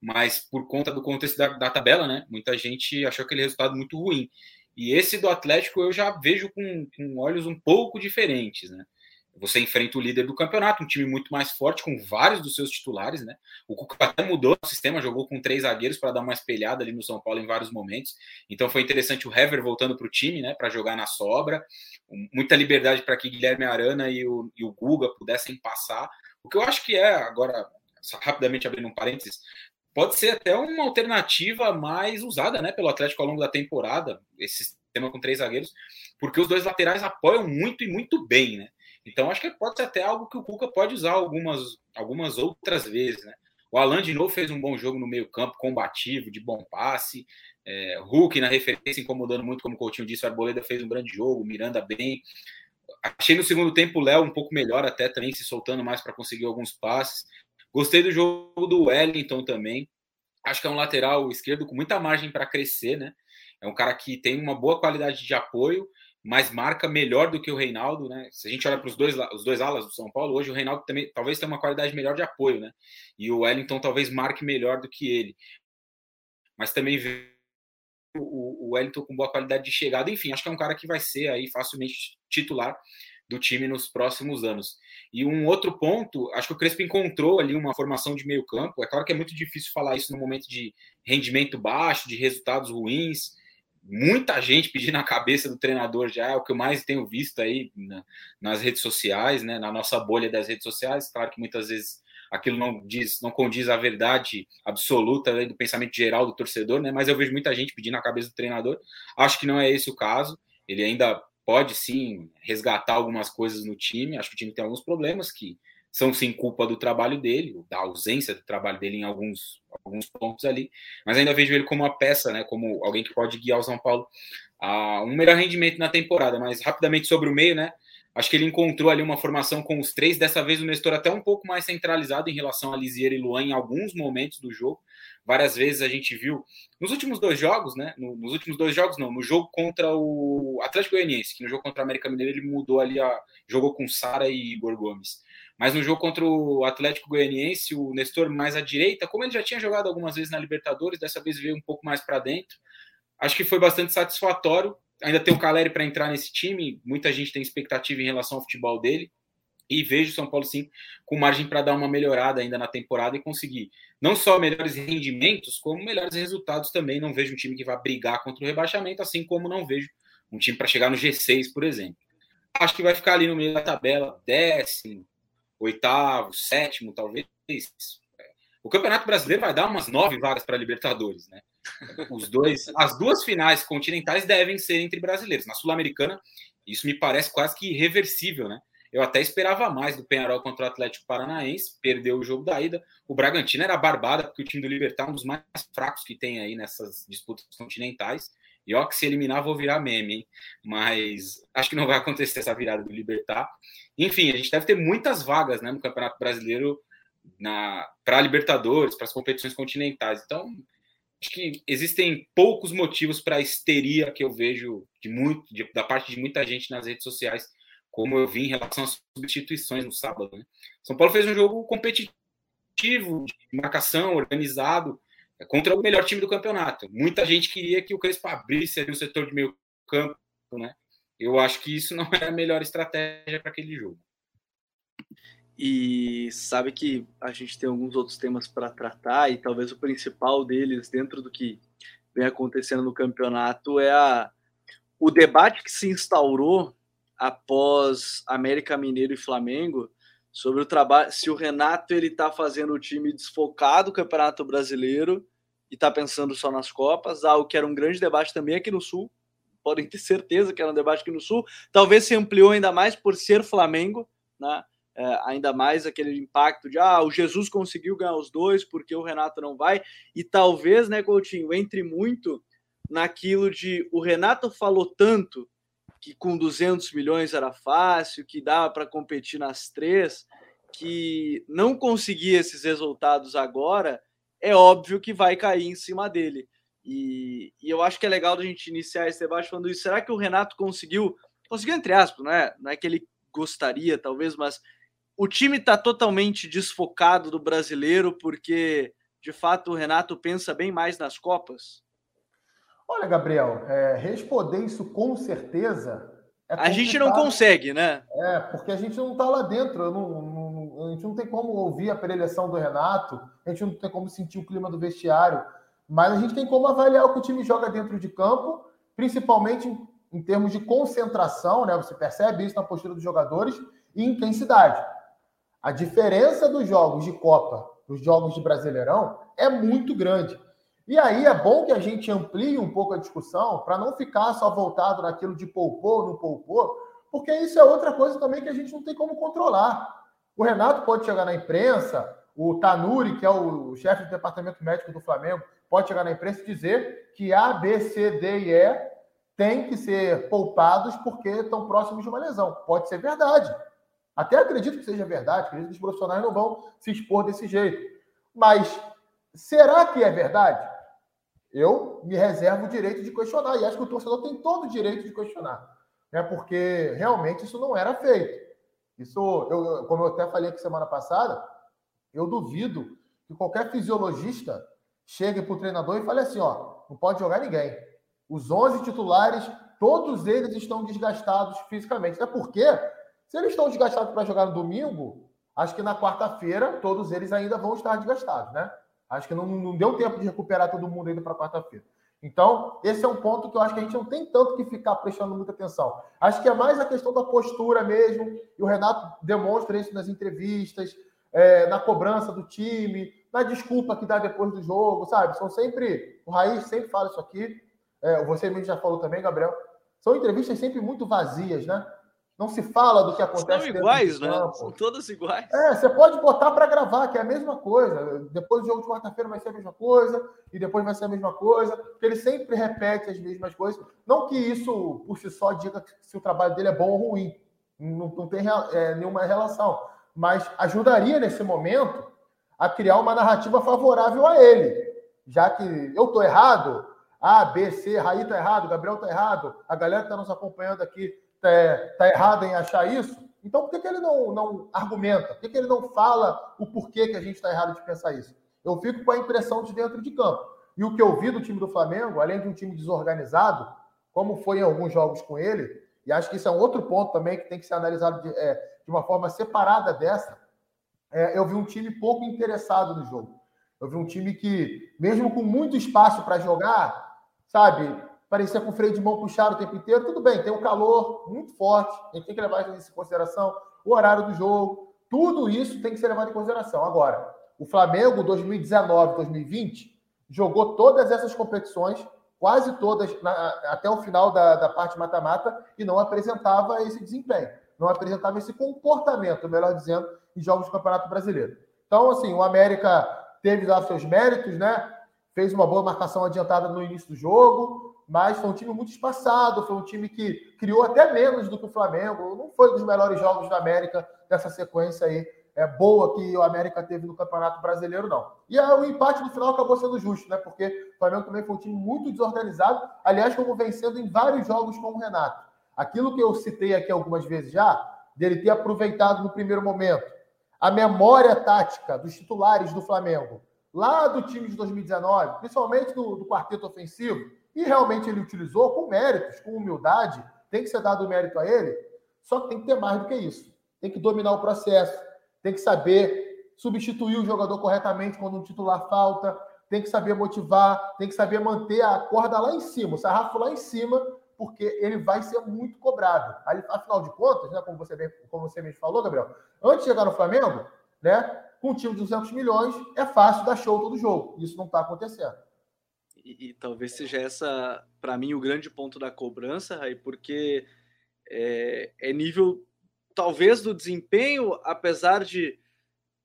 mas por conta do contexto da, da tabela, né? Muita gente achou aquele resultado muito ruim. E esse do Atlético eu já vejo com, com olhos um pouco diferentes, né? Você enfrenta o líder do campeonato, um time muito mais forte, com vários dos seus titulares, né? O Cuca até mudou o sistema, jogou com três zagueiros para dar uma espelhada ali no São Paulo em vários momentos. Então foi interessante o Hever voltando para o time, né? Para jogar na sobra. Muita liberdade para que Guilherme Arana e o, e o Guga pudessem passar. O que eu acho que é, agora, rapidamente abrindo um parênteses, pode ser até uma alternativa mais usada né, pelo Atlético ao longo da temporada, esse sistema com três zagueiros, porque os dois laterais apoiam muito e muito bem, né? Então acho que pode ser até algo que o Cuca pode usar algumas, algumas outras vezes, né? O Alan de novo fez um bom jogo no meio-campo, combativo, de bom passe. É, Hulk na referência incomodando muito, como o Coutinho disse, o Arboleda fez um grande jogo, Miranda bem. Achei no segundo tempo o Léo um pouco melhor, até também se soltando mais para conseguir alguns passes. Gostei do jogo do Wellington também. Acho que é um lateral esquerdo com muita margem para crescer, né? É um cara que tem uma boa qualidade de apoio mas marca melhor do que o Reinaldo, né? Se a gente olha para os dois, os dois alas do São Paulo, hoje o Reinaldo também talvez tenha uma qualidade melhor de apoio, né? E o Wellington talvez marque melhor do que ele. Mas também vê o, o Wellington com boa qualidade de chegada. Enfim, acho que é um cara que vai ser aí facilmente titular do time nos próximos anos. E um outro ponto, acho que o Crespo encontrou ali uma formação de meio campo. É claro que é muito difícil falar isso no momento de rendimento baixo, de resultados ruins, muita gente pedindo a cabeça do treinador já, é o que eu mais tenho visto aí na, nas redes sociais, né, na nossa bolha das redes sociais. Claro que muitas vezes aquilo não diz, não condiz a verdade absoluta né, do pensamento geral do torcedor, né, mas eu vejo muita gente pedindo a cabeça do treinador. Acho que não é esse o caso. Ele ainda pode sim resgatar algumas coisas no time. Acho que o time tem alguns problemas que são sim culpa do trabalho dele, da ausência do trabalho dele em alguns, alguns pontos ali, mas ainda vejo ele como uma peça, né, como alguém que pode guiar o São Paulo a um melhor rendimento na temporada. Mas rapidamente sobre o meio, né, acho que ele encontrou ali uma formação com os três, dessa vez o Nestor até um pouco mais centralizado em relação a Lisier e Luan em alguns momentos do jogo. Várias vezes a gente viu nos últimos dois jogos, né? Nos últimos dois jogos, não, no jogo contra o Atlético Goianiense, que no jogo contra o América Mineiro ele mudou ali a. jogou com Sara e Igor Gomes. Mas no jogo contra o Atlético Goianiense, o Nestor mais à direita, como ele já tinha jogado algumas vezes na Libertadores, dessa vez veio um pouco mais para dentro. Acho que foi bastante satisfatório. Ainda tem o Caleri para entrar nesse time, muita gente tem expectativa em relação ao futebol dele. E vejo o São Paulo sim com margem para dar uma melhorada ainda na temporada e conseguir não só melhores rendimentos, como melhores resultados também. Não vejo um time que vá brigar contra o rebaixamento, assim como não vejo um time para chegar no G6, por exemplo. Acho que vai ficar ali no meio da tabela, décimo, oitavo, sétimo, talvez. O Campeonato Brasileiro vai dar umas nove vagas para Libertadores, né? Os dois, as duas finais continentais devem ser entre brasileiros. Na Sul-Americana, isso me parece quase que irreversível, né? Eu até esperava mais do Penharol contra o Atlético Paranaense, perdeu o jogo da ida. O Bragantino era barbada, porque o time do Libertar é um dos mais fracos que tem aí nessas disputas continentais. E ó, que se eliminar, vou virar meme, hein? Mas acho que não vai acontecer essa virada do Libertar. Enfim, a gente deve ter muitas vagas né, no Campeonato Brasileiro para Libertadores, para as competições continentais. Então, acho que existem poucos motivos para a histeria que eu vejo de muito, de, da parte de muita gente nas redes sociais, como eu vi em relação às substituições no sábado. Né? São Paulo fez um jogo competitivo, de marcação, organizado, é contra o melhor time do campeonato. Muita gente queria que o Crespo abrisse ali setor de meio campo, né? Eu acho que isso não *laughs* é a melhor estratégia para aquele jogo. E sabe que a gente tem alguns outros temas para tratar, e talvez o principal deles, dentro do que vem acontecendo no campeonato, é a, o debate que se instaurou após América Mineiro e Flamengo sobre o trabalho, se o Renato ele está fazendo o time desfocado do Campeonato Brasileiro e está pensando só nas Copas, algo que era um grande debate também aqui no Sul. Podem ter certeza que era um debate aqui no Sul. Talvez se ampliou ainda mais por ser Flamengo, né? É, ainda mais aquele impacto de ah, o Jesus conseguiu ganhar os dois porque o Renato não vai. E talvez, né, Coutinho, entre muito naquilo de o Renato falou tanto que com 200 milhões era fácil, que dava para competir nas três, que não conseguir esses resultados agora, é óbvio que vai cair em cima dele. E, e, eu acho que é legal a gente iniciar esse debate falando isso. Será que o Renato conseguiu, conseguiu entre aspas, não é, não é que ele gostaria, talvez, mas o time está totalmente desfocado do brasileiro porque, de fato, o Renato pensa bem mais nas Copas? Olha, Gabriel, é, responder isso com certeza. É a gente não consegue, né? É, porque a gente não está lá dentro. Não, não, a gente não tem como ouvir a preleção do Renato, a gente não tem como sentir o clima do vestiário, mas a gente tem como avaliar o que o time joga dentro de campo, principalmente em, em termos de concentração, né? Você percebe isso na postura dos jogadores e intensidade. A diferença dos jogos de Copa dos jogos de Brasileirão é muito grande. E aí é bom que a gente amplie um pouco a discussão para não ficar só voltado naquilo de poupou, não poupou, porque isso é outra coisa também que a gente não tem como controlar. O Renato pode chegar na imprensa, o Tanuri, que é o chefe do departamento médico do Flamengo, pode chegar na imprensa e dizer que A, B, C, D e E têm que ser poupados porque estão próximos de uma lesão. Pode ser verdade. Até acredito que seja verdade, acredito que os profissionais não vão se expor desse jeito. Mas será que é verdade? Eu me reservo o direito de questionar. E acho que o torcedor tem todo o direito de questionar. Né? Porque realmente isso não era feito. Isso, eu, como eu até falei aqui semana passada, eu duvido que qualquer fisiologista chegue para o treinador e fale assim: ó, não pode jogar ninguém. Os 11 titulares, todos eles estão desgastados fisicamente. Até porque, se eles estão desgastados para jogar no domingo, acho que na quarta-feira todos eles ainda vão estar desgastados, né? Acho que não, não deu tempo de recuperar todo mundo ainda para quarta-feira. Então, esse é um ponto que eu acho que a gente não tem tanto que ficar prestando muita atenção. Acho que é mais a questão da postura mesmo, e o Renato demonstra isso nas entrevistas, é, na cobrança do time, na desculpa que dá depois do jogo, sabe? São sempre. O Raiz sempre fala isso aqui, é, você mesmo já falou também, Gabriel. São entrevistas sempre muito vazias, né? Não se fala do que acontece. São iguais, né? São todas iguais. É, você pode botar para gravar, que é a mesma coisa. Depois do jogo de quarta-feira vai ser a mesma coisa, e depois vai ser a mesma coisa, porque ele sempre repete as mesmas coisas. Não que isso, por si só, diga se o trabalho dele é bom ou ruim. Não, não tem é, nenhuma relação. Mas ajudaria nesse momento a criar uma narrativa favorável a ele. Já que eu estou errado, A, B, C, Raí está errado, Gabriel está errado, a galera que está nos acompanhando aqui está tá errado em achar isso, então por que, que ele não, não argumenta? Por que, que ele não fala o porquê que a gente está errado de pensar isso? Eu fico com a impressão de dentro de campo. E o que eu vi do time do Flamengo, além de um time desorganizado, como foi em alguns jogos com ele, e acho que isso é um outro ponto também que tem que ser analisado de, é, de uma forma separada dessa, é, eu vi um time pouco interessado no jogo. Eu vi um time que, mesmo com muito espaço para jogar, sabe, parecia com o freio de mão puxado o tempo inteiro. Tudo bem, tem um calor muito forte, a gente tem que levar isso em consideração. O horário do jogo, tudo isso tem que ser levado em consideração. Agora, o Flamengo 2019, 2020 jogou todas essas competições, quase todas, na, até o final da, da parte mata-mata, e não apresentava esse desempenho, não apresentava esse comportamento, melhor dizendo, em jogos do Campeonato Brasileiro. Então, assim, o América teve lá seus méritos, né? Fez uma boa marcação adiantada no início do jogo, mas foi um time muito espaçado, foi um time que criou até menos do que o Flamengo, não foi dos melhores jogos da América dessa sequência aí é, boa que o América teve no Campeonato Brasileiro, não. E aí, o empate no final acabou sendo justo, né? Porque o Flamengo também foi um time muito desorganizado, aliás, como vencendo em vários jogos com o Renato. Aquilo que eu citei aqui algumas vezes já, dele ter aproveitado no primeiro momento a memória tática dos titulares do Flamengo, lá do time de 2019, principalmente do, do quarteto ofensivo, e realmente ele utilizou com méritos, com humildade, tem que ser dado mérito a ele, só que tem que ter mais do que isso. Tem que dominar o processo, tem que saber substituir o jogador corretamente quando um titular falta, tem que saber motivar, tem que saber manter a corda lá em cima, o sarrafo lá em cima, porque ele vai ser muito cobrado. Afinal de contas, né, como, você bem, como você mesmo falou, Gabriel, antes de chegar no Flamengo, né, com um time de 200 milhões, é fácil dar show todo jogo. Isso não está acontecendo e, e talvez seja essa, para mim, o grande ponto da cobrança, aí, porque é, é, nível, talvez, do desempenho, apesar de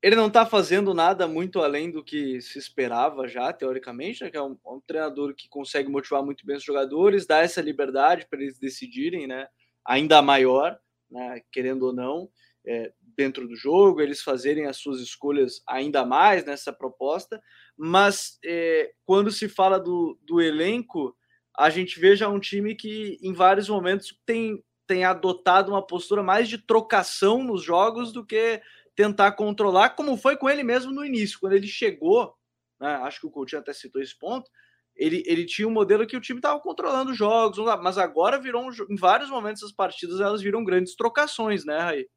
ele não estar tá fazendo nada muito além do que se esperava já, teoricamente, né, que é um, um, treinador que consegue motivar muito bem os jogadores, dá essa liberdade para eles decidirem, né? ainda maior, né, querendo ou não, é, dentro do jogo, eles fazerem as suas escolhas ainda mais nessa proposta, mas é, quando se fala do, do elenco, a gente veja um time que em vários momentos tem, tem adotado uma postura mais de trocação nos jogos do que tentar controlar, como foi com ele mesmo no início, quando ele chegou, né, acho que o Coutinho até citou esse ponto, ele, ele tinha um modelo que o time estava controlando os jogos, mas agora virou, um, em vários momentos das partidas, elas viram grandes trocações, né, Raí?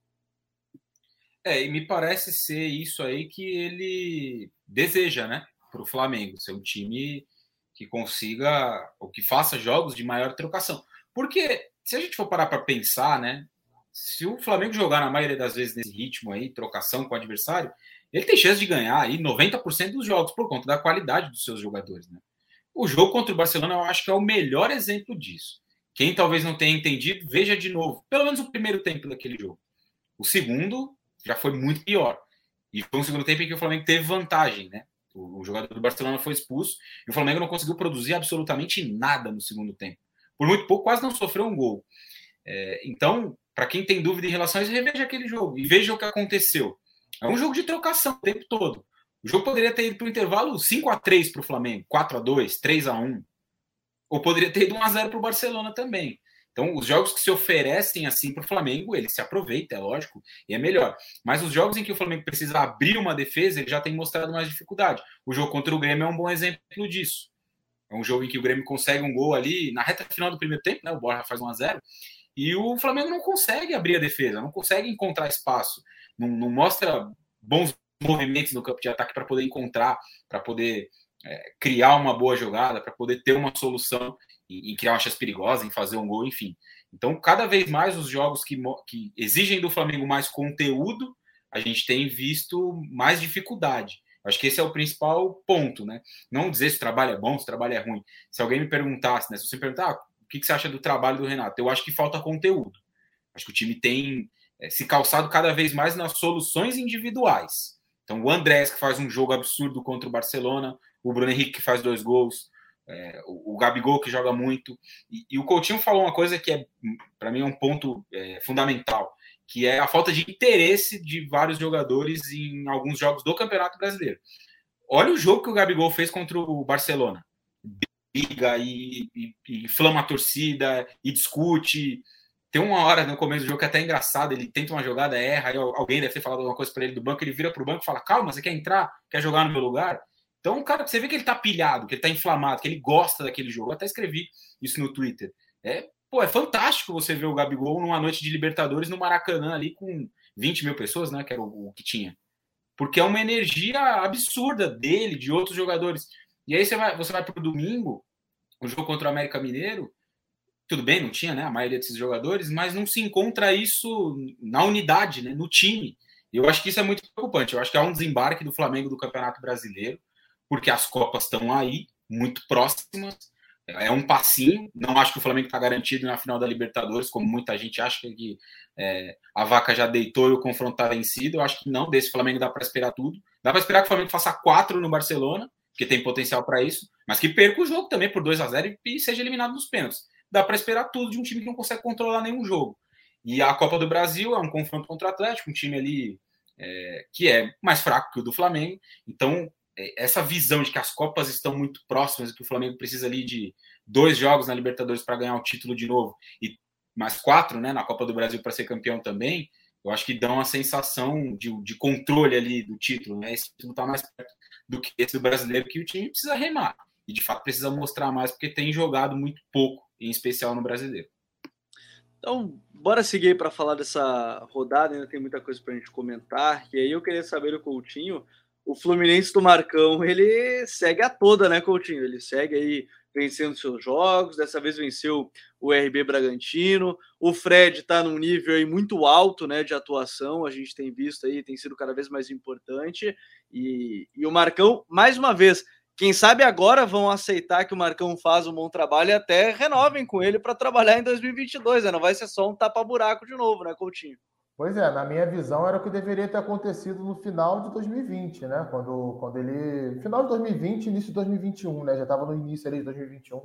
É, e me parece ser isso aí que ele deseja, né, para o Flamengo, ser um time que consiga, ou que faça jogos de maior trocação. Porque, se a gente for parar para pensar, né, se o Flamengo jogar na maioria das vezes nesse ritmo aí, trocação com o adversário, ele tem chance de ganhar aí 90% dos jogos por conta da qualidade dos seus jogadores, né? O jogo contra o Barcelona eu acho que é o melhor exemplo disso. Quem talvez não tenha entendido, veja de novo, pelo menos o primeiro tempo daquele jogo. O segundo já foi muito pior. E foi um segundo tempo em que o Flamengo teve vantagem, né? O, jogador do Barcelona foi expulso e o Flamengo não conseguiu produzir absolutamente nada no segundo tempo. Por muito pouco, quase não sofreu um gol. É, então, para quem tem dúvida em relação a isso, reveja aquele jogo e veja o que aconteceu. É um jogo de trocação o tempo todo. O jogo poderia ter ido para o intervalo 5 a 3 para o Flamengo, 4 a 2 3 a 1 Ou poderia ter ido 1 a 0 para o Barcelona também. Então, os jogos que se oferecem assim para o Flamengo, ele se aproveita, é lógico, e é melhor. Mas os jogos em que o Flamengo precisa abrir uma defesa, ele já tem mostrado mais dificuldade. O jogo contra o Grêmio é um bom exemplo disso. É um jogo em que o Grêmio consegue um gol ali na reta final do primeiro tempo, né? O Borja faz 1 a 0 e o Flamengo não consegue abrir a defesa, não consegue encontrar espaço, não, não mostra bons movimentos no campo de ataque para poder encontrar, para poder é, criar uma boa jogada, para poder ter uma solução e, e, criar uma chance perigosa, em fazer um gol, enfim. Então, cada vez mais os jogos que, que exigem do Flamengo mais conteúdo, a gente tem visto mais dificuldade. Acho que esse é o principal ponto, né? Não dizer se o trabalho é bom, se o trabalho é ruim. Se alguém me perguntasse, né? Se você me perguntar, ah, o que, que você acha do trabalho do Renato? Eu acho que falta conteúdo. Acho que o time tem é, se calçado cada vez mais nas soluções individuais. Então, o Andrés, que faz um jogo absurdo contra o Barcelona, o Bruno Henrique, que faz dois gols, é, o, o, Gabigol, que joga muito. E, e, o Coutinho falou uma coisa que, é, para mim, é um ponto é, fundamental, que é a falta de interesse de vários jogadores em alguns jogos do Campeonato Brasileiro. Olha o jogo que o Gabigol fez contra o Barcelona. Briga e, e, e inflama a torcida e discute tem uma hora no começo do jogo que é até engraçado, ele tenta uma jogada, erra, alguém deve ter falado alguma coisa para ele do banco, ele vira para o banco e fala: Calma, você quer entrar? Quer jogar no meu lugar? Então, cara, você vê que ele tá pilhado, que ele tá inflamado, que ele gosta daquele jogo. Eu até escrevi isso no Twitter. É, pô, é fantástico você ver o Gabigol numa noite de Libertadores no Maracanã ali com 20 mil pessoas, né? Que era o, o que tinha. Porque é uma energia absurda dele, de outros jogadores. E aí você vai, você vai pro domingo, o jogo contra o América Mineiro, tudo bem, não tinha né, a maioria desses jogadores, mas não se encontra isso na unidade, né, no time. Eu acho que isso é muito preocupante. Eu acho que é um desembarque do Flamengo do Campeonato Brasileiro, porque as Copas estão aí, muito próximas. É um passinho. Não acho que o Flamengo está garantido na final da Libertadores, como muita gente acha que é, a vaca já deitou e o confronto está vencido. Eu acho que não. Desse Flamengo dá para esperar tudo. Dá para esperar que o Flamengo faça quatro no Barcelona, que tem potencial para isso, mas que perca o jogo também por 2 a 0 e seja eliminado nos pênaltis dá para esperar tudo de um time que não consegue controlar nenhum jogo. E a Copa do Brasil é um confronto contra o Atlético, um time ali é, que é mais fraco que o do Flamengo. Então, essa visão de que as Copas estão muito próximas e que o Flamengo precisa ali de dois jogos na Libertadores para ganhar o título de novo e mais quatro né, na Copa do Brasil para ser campeão também, eu acho que dá uma sensação de, de controle ali do título. Né? Esse título está mais perto do que esse do brasileiro, que o time precisa remar. E de fato precisa mostrar mais, porque tem jogado muito pouco em especial no brasileiro. Então, bora seguir para falar dessa rodada, ainda tem muita coisa para a gente comentar. E aí eu queria saber do Coutinho, o Fluminense do Marcão, ele segue a toda, né, Coutinho? Ele segue aí vencendo seus jogos, dessa vez venceu o RB Bragantino. O Fred está num nível aí muito alto, né, de atuação, a gente tem visto aí, tem sido cada vez mais importante. E, e o Marcão, mais uma vez, quem sabe agora vão aceitar que o Marcão faz um bom trabalho e até renovem com ele para trabalhar em 2022, né? Não vai ser só um tapa-buraco de novo, né, Coutinho? Pois é, na minha visão era o que deveria ter acontecido no final de 2020, né? Quando, quando ele. Final de 2020, início de 2021, né? Já estava no início ali de 2021,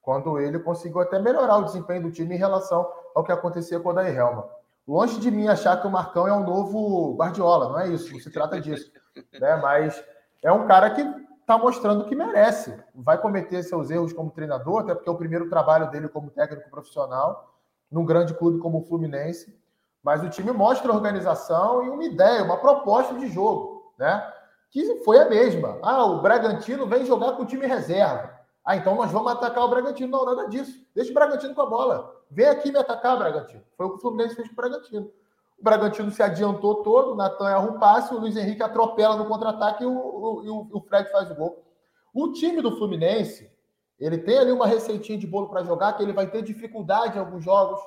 quando ele conseguiu até melhorar o desempenho do time em relação ao que acontecia com o Daí Helma. Longe de mim achar que o Marcão é um novo Guardiola, não é isso, não se trata disso. *laughs* né? Mas é um cara que está mostrando que merece. Vai cometer seus erros como treinador, até porque é o primeiro trabalho dele como técnico profissional, num grande clube como o Fluminense. Mas o time mostra organização e uma ideia, uma proposta de jogo, né? Que foi a mesma. Ah, o Bragantino vem jogar com o time reserva. Ah, então nós vamos atacar o Bragantino. Não, nada disso. Deixa o Bragantino com a bola. Vem aqui me atacar, Bragantino. Foi o que o Fluminense fez com o Bragantino. O Bragantino se adiantou todo, o Natan erra um passe, o Luiz Henrique atropela no contra-ataque e, o, o, o Fred faz o gol. O time do Fluminense, ele tem ali uma receitinha de bolo para jogar, que ele vai ter dificuldade em alguns jogos.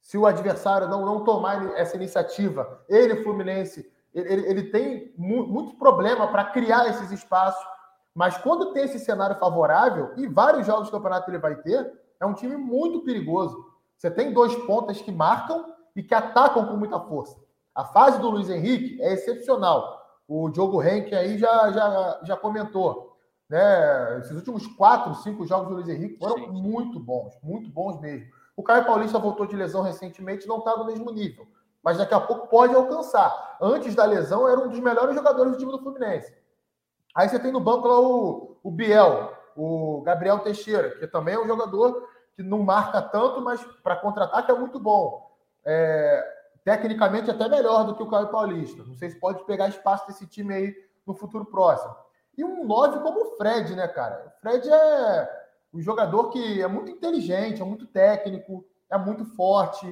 Se o adversário não, não tomar essa iniciativa, ele, Fluminense, ele, ele tem mu muito problema para criar esses espaços. Mas quando tem esse cenário favorável, e vários jogos do campeonato ele vai ter, é um time muito perigoso. Você tem dois pontas que marcam e que atacam com muita força. A fase do Luiz Henrique é excepcional. O Diogo Henrique aí já, já, já comentou. Né? Esses últimos quatro, cinco jogos do Luiz Henrique foram Sim. muito bons, muito bons mesmo. O Caio Paulista voltou de lesão recentemente, não está no mesmo nível, mas daqui a pouco pode alcançar. Antes da lesão, era um dos melhores jogadores do time do Fluminense. Aí você tem no banco lá o, o Biel, o Gabriel Teixeira, que também é um jogador que não marca tanto, mas para contra-ataque é muito bom. É, tecnicamente até melhor do que o Caio Paulista. Não sei se pode pegar espaço desse time aí no futuro próximo. E um 9 como o Fred, né, cara? O Fred é um jogador que é muito inteligente, é muito técnico, é muito forte.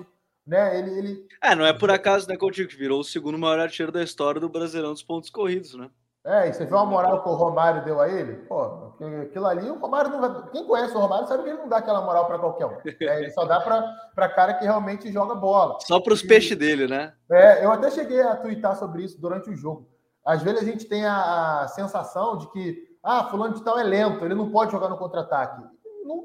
Né? Ele, ele... É, não é por acaso, né, Coutinho, que virou o segundo maior artilheiro da história do Brasileirão dos pontos corridos, né? É, e você viu a moral que o Romário deu a ele? Pô, aquilo ali, o Romário não vai. Quem conhece o Romário sabe que ele não dá aquela moral para qualquer um. Né? Ele só dá para cara que realmente joga bola. Só para os peixes dele, né? É, eu até cheguei a twittar sobre isso durante o jogo. Às vezes a gente tem a, a sensação de que, ah, fulano de tal é lento, ele não pode jogar no contra-ataque.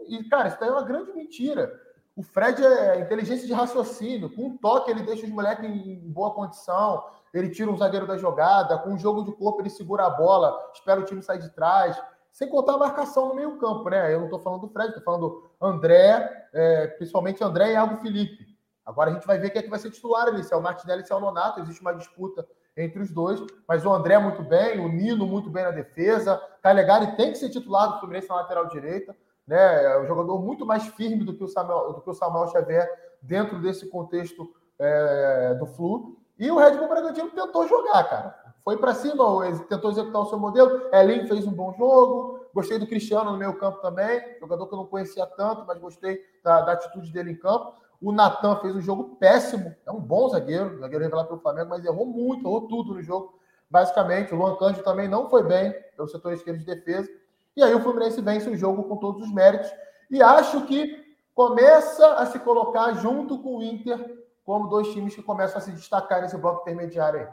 E, cara, isso daí é uma grande mentira. O Fred é inteligência de raciocínio. Com um toque, ele deixa os moleques em boa condição ele tira um zagueiro da jogada, com um jogo de corpo ele segura a bola, espera o time sair de trás, sem contar a marcação no meio campo, né? Eu não estou falando do Fred, estou falando do André, é, principalmente André e Iago Felipe. Agora a gente vai ver quem é que vai ser titular ali, se é o Martinelli, se é o Nonato, existe uma disputa entre os dois, mas o André muito bem, o Nino muito bem na defesa, Calegari tem que ser titular do Fluminense na lateral direita, né? É um jogador muito mais firme do que o Samuel, do que o Samuel Xavier dentro desse contexto é, do Flu. E o Red Bull Bragantino tentou jogar, cara. Foi para cima, tentou executar o seu modelo. Elin fez um bom jogo. Gostei do Cristiano no meio campo também. Jogador que eu não conhecia tanto, mas gostei da, da atitude dele em campo. O Natan fez um jogo péssimo. É um bom zagueiro, zagueiro revelado pelo Flamengo, mas errou muito, errou tudo no jogo. Basicamente, o Luan Cândido também não foi bem pelo setor esquerdo de defesa. E aí o Fluminense vence o jogo com todos os méritos. E acho que começa a se colocar junto com o Inter como dois times que começam a se destacar nesse bloco intermediário aí.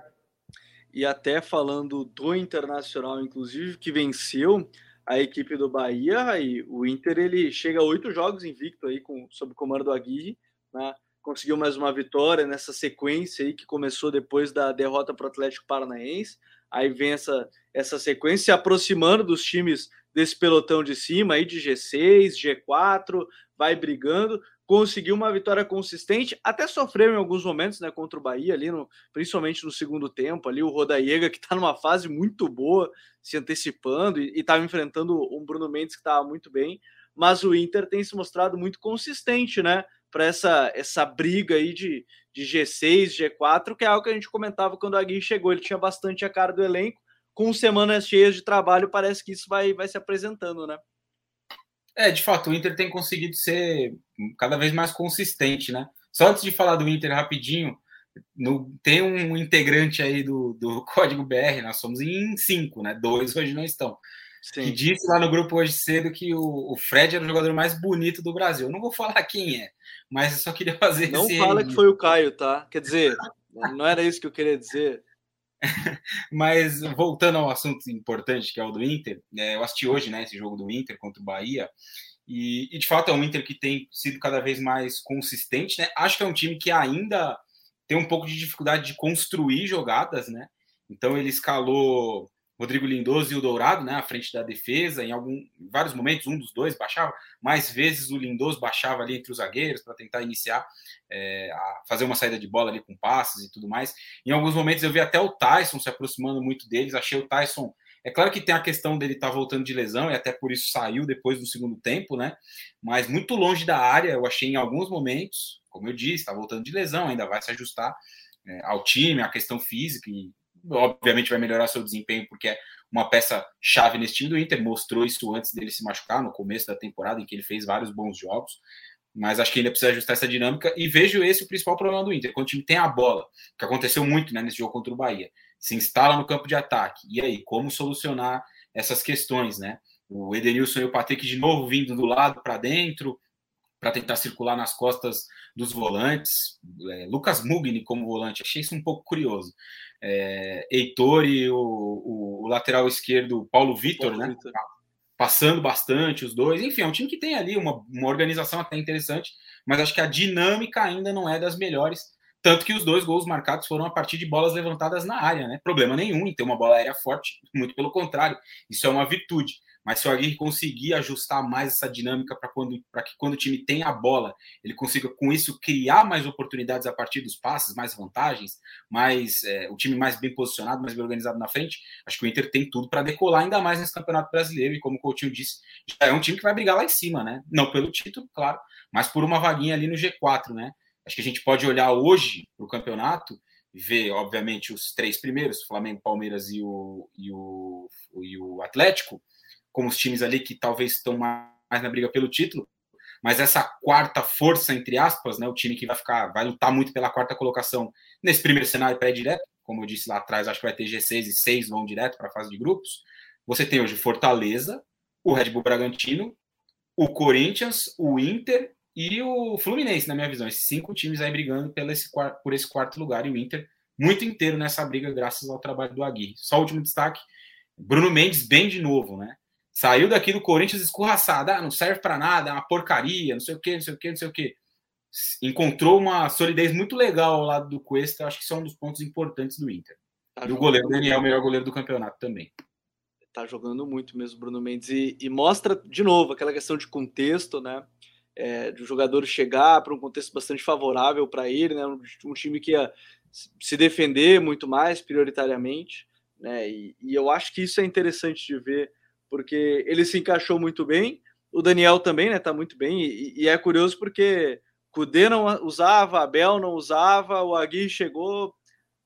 E até falando do Internacional, inclusive, que venceu a equipe do Bahia, e o Inter ele chega a oito jogos invicto aí com, sob o comando do Aguirre, né? conseguiu mais uma vitória nessa sequência aí que começou depois da derrota para o Atlético Paranaense. Aí vem essa, essa sequência se aproximando dos times desse pelotão de cima aí de G6, G4, vai brigando conseguiu uma vitória consistente, até sofreu em alguns momentos, né, contra o Bahia ali, no, principalmente no segundo tempo, ali o Rodaiega que está numa fase muito boa, se antecipando e estava enfrentando um Bruno Mendes que estava muito bem, mas o Inter tem se mostrado muito consistente, né, para essa essa briga aí de, de G6, G4, que é algo que a gente comentava quando a Gui chegou, ele tinha bastante a cara do elenco, com semanas cheias de trabalho, parece que isso vai, vai se apresentando, né? É, de fato, o Inter tem conseguido ser cada vez mais consistente, né? Só antes de falar do Inter rapidinho, no, tem um integrante aí do, do *laughs* Código BR, nós somos em cinco, né? Dois hoje não estão. Sim. Que disse lá no grupo hoje cedo que o, o, Fred era o jogador mais bonito do Brasil. Eu não vou falar quem é, mas eu só queria *laughs* fazer Não fala que foi o Caio, tá? Quer dizer, *laughs* não era isso que eu queria dizer. Mas voltando ao assunto importante, que é o do Inter, é, eu assisti hoje né, esse jogo do Inter contra o Bahia, e, e, de fato é um Inter que tem sido cada vez mais consistente. Né? Acho que é um time que ainda tem um pouco de dificuldade de construir jogadas, né? Então ele escalou Rodrigo Lindoso e o Dourado, né, à frente da defesa, em, algum, em vários momentos, um dos dois baixava, mais vezes o Lindoso baixava ali entre os zagueiros para tentar iniciar, é, fazer uma saída de bola ali com passes e tudo mais. Em alguns momentos eu vi até o Tyson se aproximando muito deles, achei o Tyson. É claro que tem a questão dele estar tá voltando de lesão e até por isso saiu depois do segundo tempo, né? Mas muito longe da área, eu achei em alguns momentos, como eu disse, está voltando de lesão, ainda vai se ajustar é, ao time, à questão física e obviamente vai melhorar seu desempenho porque é uma peça chave nesse time do Inter, mostrou isso antes dele se machucar no começo da temporada em que ele fez vários bons jogos, mas acho que ainda precisa ajustar essa dinâmica e vejo esse o principal problema do Inter, quando o time tem a bola, que aconteceu muito né, nesse jogo contra o Bahia, se instala no campo de ataque, e aí, como solucionar essas questões, né? O Edenilson e o Patrick de novo vindo do lado para dentro, para tentar circular nas costas dos volantes. É, Lucas Mugni como volante, achei isso um pouco curioso é, Heitor e o, o, o, lateral esquerdo Paulo Vitor, né? Passando bastante os dois. Enfim, é um time que tem ali uma, uma organização até interessante, mas acho que a dinâmica ainda não é das melhores. Tanto que os dois gols marcados foram a partir de bolas levantadas na área, né? Problema nenhum em ter uma bola aérea forte, muito pelo contrário, isso é uma virtude. Mas se o Aguirre conseguir ajustar mais essa dinâmica para quando, que quando o time tem a bola, ele consiga com isso criar mais oportunidades a partir dos passes, mais vantagens, mais é, o time mais bem posicionado, mais bem organizado na frente, acho que o Inter tem tudo para decolar ainda mais nesse Campeonato Brasileiro. E como o Coutinho disse, já é um time que vai brigar lá em cima, né? Não pelo título, claro, mas por uma vaguinha ali no G4, né? Acho que a gente pode olhar hoje para o campeonato ver, obviamente, os três primeiros, Flamengo, Palmeiras e o, e o, e o Atlético, como os times ali que talvez estão mais na briga pelo título, mas essa quarta força, entre aspas, né, o time que vai ficar, vai lutar muito pela quarta colocação nesse primeiro cenário pré-direto, como eu disse lá atrás, acho que vai ter G6 e 6 vão direto para a fase de grupos. Você tem hoje Fortaleza, o Red Bull Bragantino, o Corinthians, o Inter e o Fluminense, na minha visão. Esses cinco times aí brigando pelo esse, por esse quarto lugar e o Inter muito inteiro nessa briga, graças ao trabalho do Aguirre. Só último destaque: Bruno Mendes bem de novo, né? Saiu daqui do Corinthians escorraçado, ah, não serve para nada, é uma porcaria, não sei o que, não sei o que, não sei o que. Encontrou uma solidez muito legal ao lado do Cuesta, acho que são é um dos pontos importantes do Inter. Tá e o goleiro Daniel, o melhor goleiro do campeonato também. Tá jogando muito mesmo, Bruno Mendes. E, e mostra, de novo, aquela questão de contexto, né? É, de o jogador chegar para um contexto bastante favorável para ele, né? Um, um, time que ia se defender muito mais, prioritariamente, né? E, e eu acho que isso é interessante de ver porque ele se encaixou muito bem. O Daniel também, né? Tá muito bem. E, e é curioso porque Kudê não usava, Abel não usava, o Agui chegou,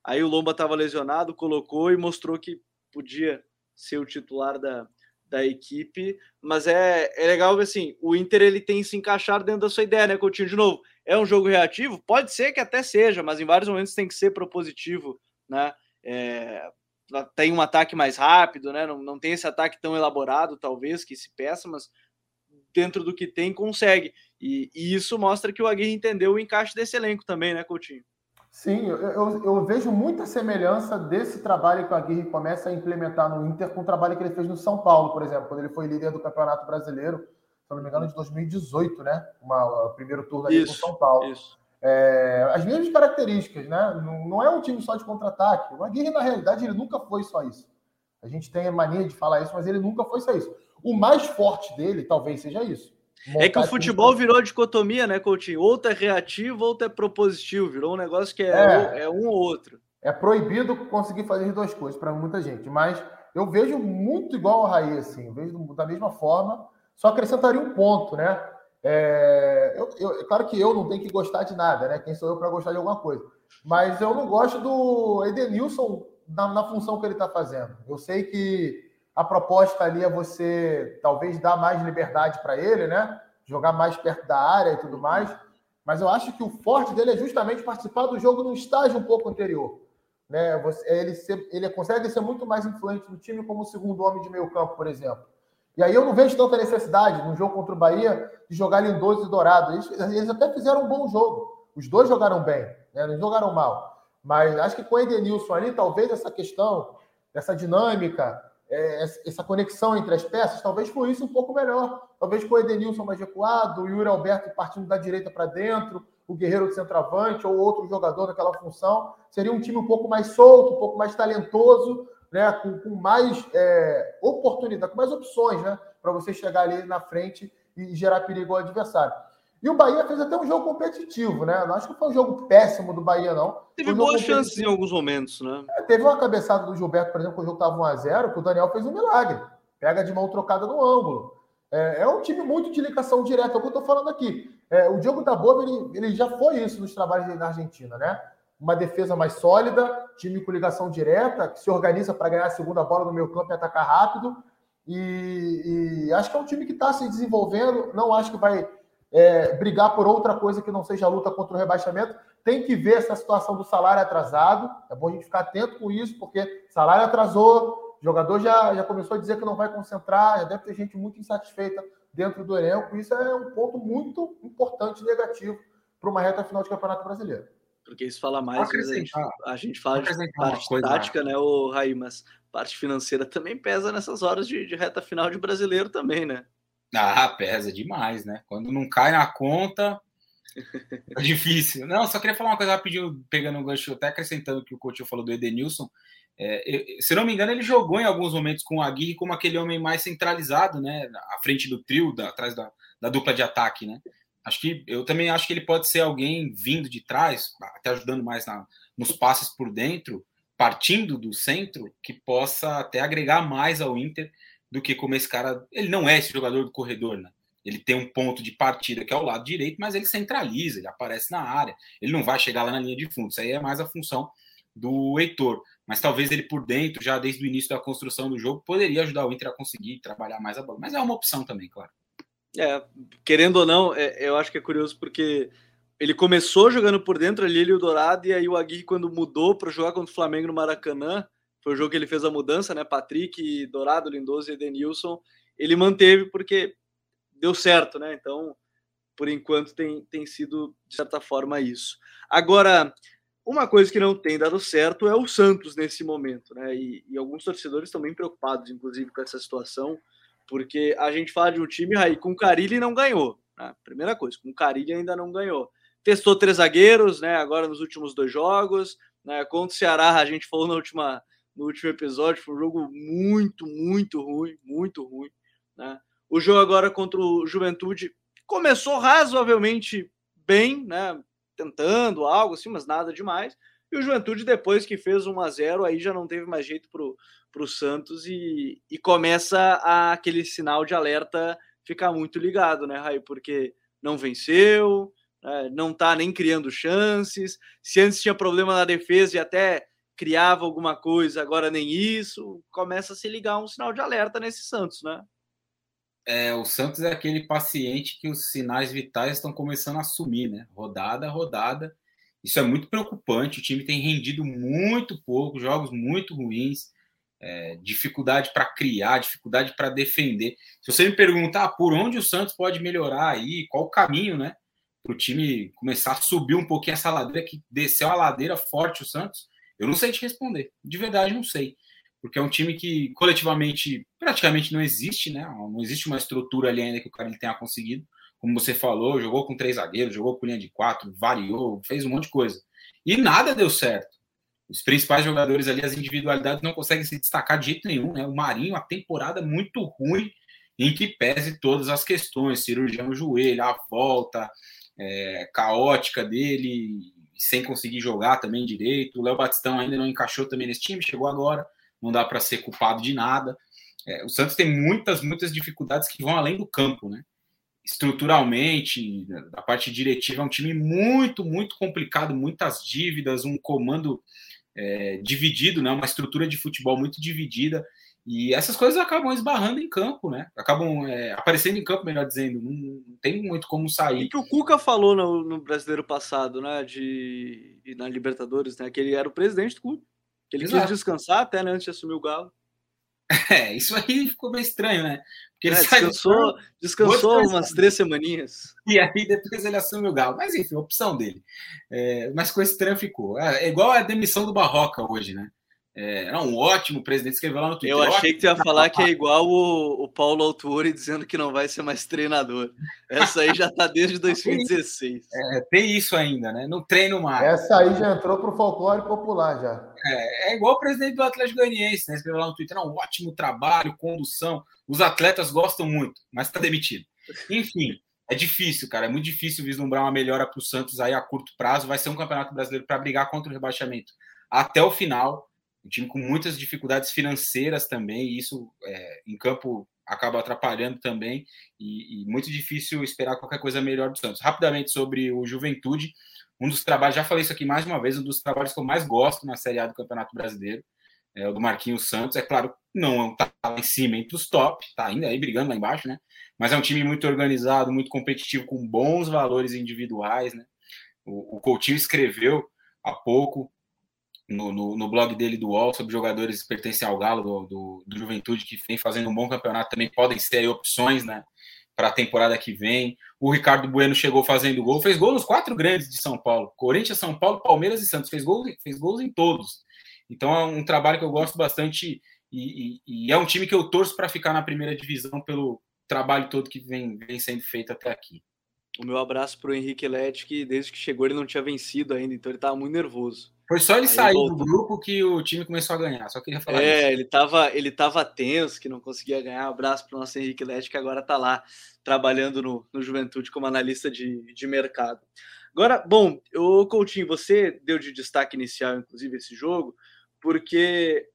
aí o Lomba estava lesionado, colocou e mostrou que podia ser o titular da, da equipe. Mas é, é legal que assim, o Inter ele tem se encaixar dentro da sua ideia, né, Coutinho? De novo, é um jogo reativo? Pode ser que até seja, mas em vários momentos tem que ser propositivo, né? É, tem um ataque mais rápido, né? Não, não tem esse ataque tão elaborado, talvez, que se peça, mas dentro do que tem, consegue. E, e isso mostra que o Aguirre entendeu o encaixe desse elenco também, né, Coutinho? Sim, eu, eu, eu, vejo muita semelhança desse trabalho que o Aguirre começa a implementar no Inter com o trabalho que ele fez no São Paulo, por exemplo, quando ele foi líder do Campeonato Brasileiro, se não me engano, de 2018, né? Uma, o primeiro turno ali isso, com o São Paulo. Isso. É, as mesmas características, né? Não, não, é um time só de contra-ataque. O Aguirre, na realidade, ele nunca foi só isso. A gente tem a mania de falar isso, mas ele nunca foi só isso. O mais forte dele talvez seja isso. É que o futebol virou dicotomia, né, Coutinho? Outro é reativo, outro é propositivo. Virou um negócio que é, é, é um ou outro. É proibido conseguir fazer as duas coisas para muita gente, mas eu vejo muito igual ao Raí, assim. Eu vejo da mesma forma, só acrescentaria um ponto, né? É, eu, eu, é claro que eu não tenho que gostar de nada, né? Quem sou eu para gostar de alguma coisa? Mas eu não gosto do Edenilson na, na função que ele está fazendo. Eu sei que a proposta ali é você talvez dar mais liberdade para ele, né? Jogar mais perto da área e tudo mais. Mas eu acho que o forte dele é justamente participar do jogo num estágio um pouco anterior. Né? Você, ele, ser, ele consegue ser muito mais influente no time como segundo homem de meio campo, por exemplo. E aí eu não vejo tanta necessidade no jogo contra o Bahia de jogar Lindoso e Dourado. Eles, eles até fizeram um bom jogo. Os dois jogaram bem, né? não jogaram mal. Mas acho que com o Edenilson ali, talvez essa questão, essa dinâmica, é, essa conexão entre as peças, talvez fluísse um pouco melhor. Talvez com o Edenilson mais recuado, o Yuri Alberto partindo da direita para dentro, o Guerreiro de centroavante ou outro jogador naquela função. Seria um time um pouco mais solto, um pouco mais talentoso, né, com, com mais é, oportunidade, com mais opções, né, para você chegar ali na frente e gerar perigo ao adversário. E o Bahia fez até um jogo competitivo, né? Não acho que foi um jogo péssimo do Bahia, não. Teve boas chances em alguns momentos, né? É, teve uma cabeçada do Gilberto, por exemplo, quando o jogo estava 1x0, que o Daniel fez um milagre. Pega de mão trocada no ângulo. É, é um time muito de ligação direta, é o que eu estou falando aqui. É, o Diogo da Boa, ele, ele já foi isso nos trabalhos dele na Argentina, né? Uma defesa mais sólida, time com ligação direta, que se organiza para ganhar a segunda bola no meio campo e atacar rápido. E, e acho que é um time que está se desenvolvendo. Não acho que vai é, brigar por outra coisa que não seja a luta contra o rebaixamento. Tem que ver essa situação do salário atrasado. É bom a gente ficar atento com isso, porque salário atrasou, jogador já, já começou a dizer que não vai concentrar, já deve ter gente muito insatisfeita dentro do elenco. Isso é um ponto muito importante negativo para uma reta final de Campeonato Brasileiro. Porque isso fala mais, a gente, a gente fala de parte coisa, tática, né, o Raí, mas parte financeira também pesa nessas horas de, de reta final de brasileiro também, né? Ah, pesa demais, né? Quando não cai na conta, *laughs* é difícil. Não, só queria falar uma coisa rapidinho, pegando um gancho, até acrescentando o que o Coutinho falou do Edenilson. É, se não me engano, ele jogou em alguns momentos com o Aguirre como aquele homem mais centralizado, né? À frente do trio, da, atrás da, da dupla de ataque, né? Acho que eu também acho que ele pode ser alguém vindo de trás, até ajudando mais na, nos passes por dentro, partindo do centro, que possa até agregar mais ao Inter do que como esse cara. Ele não é esse jogador do corredor, né? Ele tem um ponto de partida que é o lado direito, mas ele centraliza, ele aparece na área. Ele não vai chegar lá na linha de fundo. Isso aí é mais a função do Heitor. Mas talvez ele por dentro, já desde o início da construção do jogo, poderia ajudar o Inter a conseguir trabalhar mais a bola. Mas é uma opção também, claro. É, querendo ou não, é, eu acho que é curioso porque ele começou jogando por dentro ali, ele o Dourado, e aí o Aguirre, quando mudou para jogar contra o Flamengo no Maracanã, foi o jogo que ele fez a mudança, né? Patrick, Dourado, Lindoso e Edenilson. Ele manteve porque deu certo, né? Então, por enquanto, tem, tem sido, de certa forma, isso. Agora, uma coisa que não tem dado certo é o Santos nesse momento, né? E, e alguns torcedores estão bem preocupados, inclusive, com essa situação, porque a gente fala de um time aí com o Carilli não ganhou. Né? Primeira coisa, com o Carilli ainda não ganhou. Testou três zagueiros, né? Agora nos últimos dois jogos. Né? Contra o Ceará, a gente falou na última no último episódio. Foi um jogo muito, muito ruim, muito ruim. Né? O jogo agora contra o Juventude começou razoavelmente bem, né? Tentando algo assim, mas nada demais. E o Juventude, depois que fez 1 a 0 aí já não teve mais jeito para o Santos e, e começa a, aquele sinal de alerta ficar muito ligado, né, Raí? Porque não venceu, né? não está nem criando chances. Se antes tinha problema na defesa e até criava alguma coisa, agora nem isso, começa a se ligar um sinal de alerta nesse Santos, né? É, o Santos é aquele paciente que os sinais vitais estão começando a sumir, né? Rodada rodada. Isso é muito preocupante. O time tem rendido muito pouco, jogos muito ruins, é, dificuldade para criar, dificuldade para defender. Se você me perguntar por onde o Santos pode melhorar aí, qual o caminho, né? Para o time começar a subir um pouquinho essa ladeira, que desceu a ladeira forte o Santos, eu não sei te responder. De verdade, não sei. Porque é um time que coletivamente praticamente não existe, né? Não existe uma estrutura ali ainda que o cara tenha conseguido. Como você falou, jogou com três zagueiros, jogou com linha de quatro, variou, fez um monte de coisa. E nada deu certo. Os principais jogadores ali, as individualidades não conseguem se destacar de jeito nenhum, né? O Marinho, a temporada muito ruim, em que pese todas as questões, cirurgia no joelho, a volta é, caótica dele, sem conseguir jogar também direito. O Léo Batistão ainda não encaixou também nesse time, chegou agora, não dá para ser culpado de nada. É, o Santos tem muitas, muitas dificuldades que vão além do campo, né? Estruturalmente, da parte diretiva, é um time muito, muito complicado, muitas dívidas, um comando é, dividido, né? Uma estrutura de futebol muito dividida. E essas coisas acabam esbarrando em campo, né? Acabam é, aparecendo em campo, melhor dizendo. Não, não, tem muito como sair. E que o Cuca falou no, no, brasileiro passado, né? De, na Libertadores, né? Que ele era o presidente do clube. Que ele Exato. quis descansar até né, antes de assumir o Galo. *laughs* É, isso aí ficou meio estranho, né? Porque ele é, descansou, descansou umas três semaninhas. E aí depois ele assume o Galo. Mas enfim, opção dele. É, mas coisa estranha ficou. É, é igual a demissão do Barroca hoje, né? É, um ótimo presidente, escreveu lá no Twitter. Eu achei que tu ia falar que é igual o, o Paulo Autuori dizendo que não vai ser mais treinador. Essa aí já tá desde *laughs* 2016. É, tem isso ainda, né? Não treino mais. Essa aí já entrou pro folclore popular já. É, é igual o presidente do Atlético Goianiense, né? Escreveu lá no Twitter, um ótimo trabalho, condução. Os atletas gostam muito, mas está demitido. Enfim, é difícil, cara. É muito difícil vislumbrar uma melhora para o Santos aí a curto prazo. Vai ser um campeonato brasileiro para brigar contra o rebaixamento até o final. Um time com muitas dificuldades financeiras também, e isso é, em campo acaba atrapalhando também, e, e, muito difícil esperar qualquer coisa melhor do Santos. Rapidamente sobre o Juventude, um dos trabalhos, já falei isso aqui mais uma vez, um dos trabalhos que eu mais gosto na Série A do Campeonato Brasileiro, é o do Marquinhos Santos. É claro, não está lá em cima entre os top, está ainda aí brigando lá embaixo, né? Mas é um time muito organizado, muito competitivo, com bons valores individuais, né? O, o Coutinho escreveu há pouco no, no, no, blog dele do UOL sobre jogadores que pertencem ao Galo do, do, do, Juventude que vem fazendo um bom campeonato também podem ser opções, né? Para a temporada que vem. O Ricardo Bueno chegou fazendo gol, fez gol nos quatro grandes de São Paulo: Corinthians, São Paulo, Palmeiras e Santos. Fez gol, fez gols em todos. Então é um trabalho que eu gosto bastante e, e, e é um time que eu torço para ficar na primeira divisão pelo trabalho todo que vem, vem sendo feito até aqui. O meu abraço para o Henrique Lete, que desde que chegou ele não tinha vencido ainda, então ele estava muito nervoso. Foi só ele Aí sair voltou. do grupo que o time começou a ganhar. Só queria falar É, isso. ele estava ele tava tenso, que não conseguia ganhar. Um abraço para o nosso Henrique Lete, que agora está lá trabalhando no, no Juventude como analista de, de mercado. Agora, bom, o Coutinho, você deu de destaque inicial, inclusive, esse jogo, porque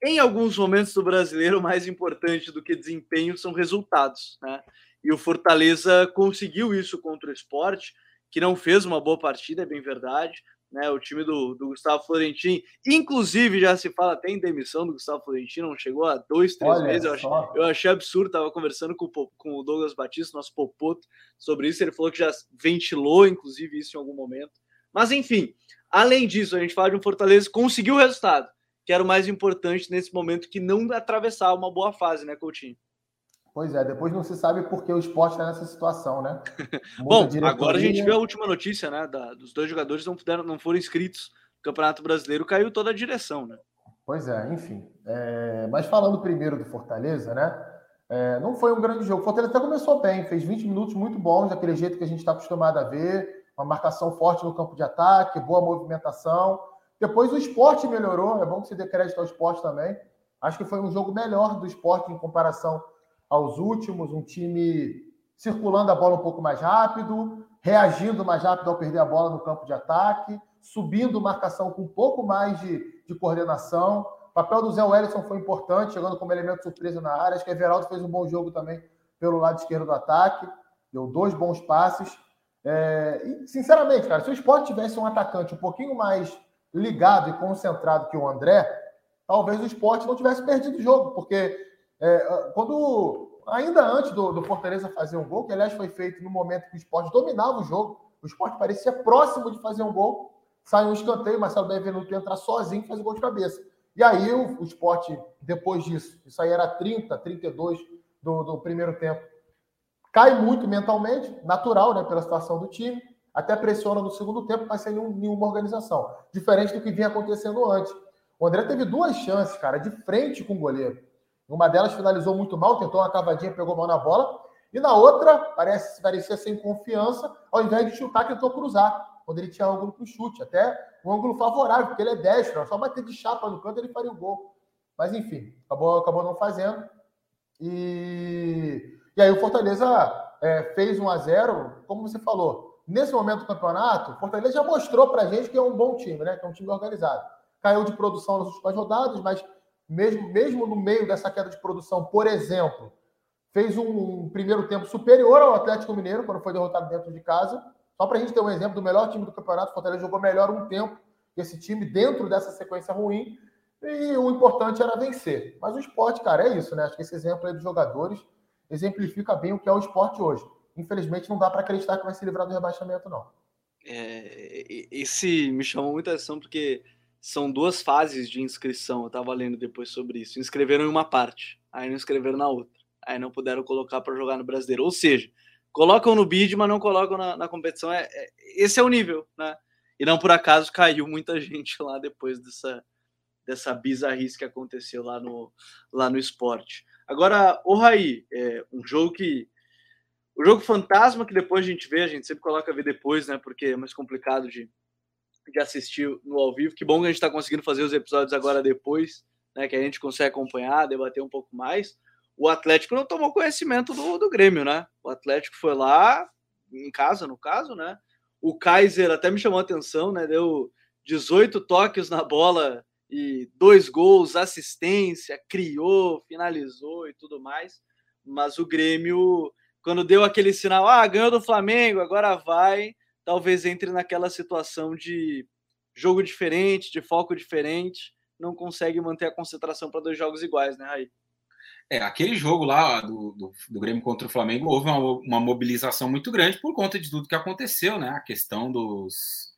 em alguns momentos do brasileiro, mais importante do que desempenho são resultados, né? E o Fortaleza conseguiu isso contra o esporte, que não fez uma boa partida, é bem verdade. Né, o time do, do Gustavo Florentin, inclusive já se fala até em demissão do Gustavo Florentin, não chegou a dois, três Olha meses. Eu achei, eu achei, absurdo. Estava conversando com, com o Douglas Batista, nosso popoto, sobre isso. Ele falou que já ventilou, inclusive, isso em algum momento. Mas enfim, além disso, a gente fala de um Fortaleza que conseguiu o resultado, que era o mais importante nesse momento, que não atravessar uma boa fase, né, Coutinho? Pois é, depois não se sabe por que o esporte está nessa situação, né? *laughs* Bom, agora a gente vê a última notícia, né? Da, dos dois jogadores não, puderam, não foram inscritos no Campeonato Brasileiro, caiu toda a direção, né? Pois é, enfim. É, mas falando primeiro do Fortaleza, né? É, não foi um grande jogo. O Fortaleza até começou bem, fez 20 minutos muito bons, daquele jeito que a gente está acostumado a ver, uma marcação forte no campo de ataque, boa movimentação. Depois o esporte melhorou, é bom que se dê crédito ao esporte também. Acho que foi um jogo melhor do esporte em comparação aos últimos, um time circulando a bola um pouco mais rápido, reagindo mais rápido ao perder a bola no campo de ataque, subindo marcação com um pouco mais de, de coordenação. O papel do Zé Wellison foi importante, chegando como elemento surpresa na área. Acho que Everaldo fez um bom jogo também pelo lado esquerdo do ataque, deu dois bons passes. É, e, sinceramente, cara, se o esporte tivesse um atacante um pouquinho mais ligado e concentrado que o André, talvez o esporte não tivesse perdido o jogo, porque é, quando, ainda antes do, do, Fortaleza fazer um gol, que aliás foi feito no momento que o esporte dominava o jogo, o esporte parecia próximo de fazer um gol, sai um escanteio, Marcelo Benvenuto entra sozinho e faz o gol de cabeça. E aí o, o esporte, depois disso, isso aí era 30, 32 do, do primeiro tempo, cai muito mentalmente, natural, né, pela situação do time, até pressiona no segundo tempo, mas sem nenhuma organização. Diferente do que vinha acontecendo antes. O André teve duas chances, cara, de frente com o goleiro. Uma delas finalizou muito mal, tentou uma cavadinha, pegou mal na bola. E na outra, parece, parecia sem confiança, ao invés de chutar, tentou cruzar, quando ele tinha ângulo para o chute. Até um ângulo favorável, porque ele é destro, só bater de chapa no canto ele faria o gol. Mas enfim, acabou, acabou não fazendo. E, e aí o Fortaleza é, fez 1 a 0 como você falou. Nesse momento do campeonato, o Fortaleza já mostrou para gente que é um bom time, né? Que é um time organizado. Caiu de produção nas últimas rodadas, mas mesmo, mesmo no meio dessa queda de produção, por exemplo, fez um, primeiro tempo superior ao Atlético Mineiro, quando foi derrotado dentro de casa. Só para a gente ter um exemplo do melhor time do campeonato, o Fortaleza jogou melhor um tempo esse time dentro dessa sequência ruim. E o importante era vencer. Mas o esporte, cara, é isso, né? Acho que esse exemplo aí dos jogadores exemplifica bem o que é o esporte hoje. Infelizmente, não dá para acreditar que vai se livrar do rebaixamento, não. É, esse me chamou muita atenção porque são duas fases de inscrição. Eu estava lendo depois sobre isso. Inscreveram em uma parte, aí não inscreveram na outra. Aí não puderam colocar para jogar no brasileiro. Ou seja, colocam no bid, mas não colocam na, na competição. É, é, esse é o nível, né? E não por acaso caiu muita *laughs* gente lá depois dessa, dessa bizarrice que aconteceu lá no, lá no esporte. Agora, o Raí, é um jogo que. O jogo fantasma que depois a gente vê, a gente sempre coloca ver depois, né? Porque é mais complicado de, de assistir no ao vivo. Que bom que a gente está conseguindo fazer os episódios agora depois, né? Que a gente consegue acompanhar, debater um pouco mais. O Atlético não tomou conhecimento do, do Grêmio, né? O Atlético foi lá, em casa, no caso, né? O Kaiser até me chamou a atenção, né? Deu 18 toques na bola e dois gols, assistência, criou, finalizou e tudo mais. Mas o Grêmio, quando deu aquele sinal, ah, ganhou do Flamengo, agora vai, talvez entre naquela situação de jogo diferente, de foco diferente, não consegue manter a concentração para dois jogos iguais, né, Raí? É, aquele jogo lá do, do, do, Grêmio contra o Flamengo houve uma, uma, mobilização muito grande por conta de tudo que aconteceu, né? A questão dos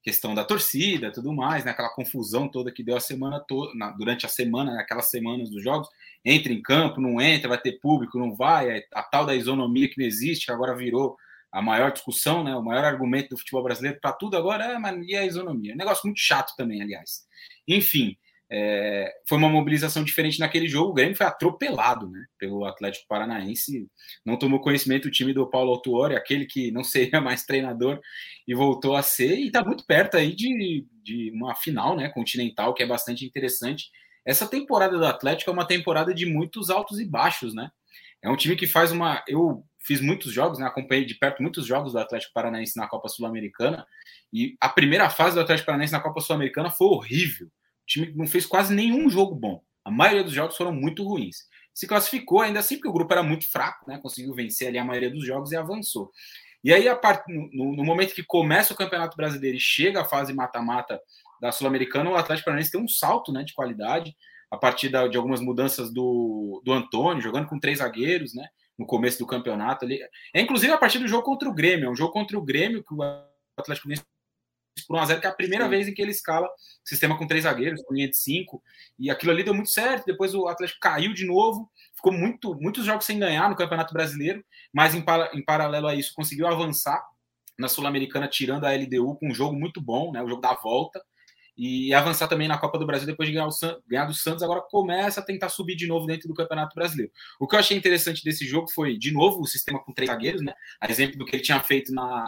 questão da torcida, tudo mais, né? Aquela confusão toda que deu a semana toda, durante a semana, naquelas semanas dos jogos, entra em campo, não entra, vai ter público, não vai, é a tal da isonomia que não existe, que agora virou a maior discussão, né? O maior argumento do futebol brasileiro para tudo agora é, mas e a isonomia? Um negócio muito chato também, aliás. Enfim, é, foi uma mobilização diferente naquele jogo. O Grêmio foi atropelado né, pelo Atlético Paranaense. Não tomou conhecimento o time do Paulo Autuori, aquele que não *laughs* seria mais treinador e voltou a ser. E está muito perto aí de, de uma final né, continental, que é bastante interessante. Essa temporada do Atlético é uma temporada de muitos altos e baixos. né? É um time que faz uma. Eu fiz muitos jogos, né, acompanhei de perto muitos jogos do Atlético Paranaense na Copa Sul-Americana. E a primeira fase do Atlético Paranaense na Copa Sul-Americana foi horrível time não fez quase nenhum jogo bom. A maioria dos jogos foram muito ruins. Se classificou ainda assim, porque o grupo era muito fraco, né? Conseguiu vencer ali a maioria dos jogos e avançou. E aí, a part... no, no momento que começa o Campeonato Brasileiro e chega a fase mata-mata da Sul-Americana, o Atlético Paranaense tem um salto né, de qualidade a partir da, de algumas mudanças do, do Antônio, jogando com três zagueiros, né? No começo do campeonato ali. É inclusive a partir do jogo contra o Grêmio. É um jogo contra o Grêmio que o Atlético Paranaense por 1x0, que é a primeira Sim. vez em que ele escala sistema com três zagueiros, com linha de cinco, e aquilo ali deu muito certo. Depois o Atlético caiu de novo, ficou muito, muitos jogos sem ganhar no Campeonato Brasileiro, mas em, em paralelo a isso conseguiu avançar na Sul-Americana, tirando a LDU com um jogo muito bom, né, o jogo da volta, e avançar também na Copa do Brasil depois de ganhar, o ganhar do Santos, agora começa a tentar subir de novo dentro do Campeonato Brasileiro. O que eu achei interessante desse jogo foi, de novo, o sistema com três zagueiros, né? A exemplo do que ele tinha feito na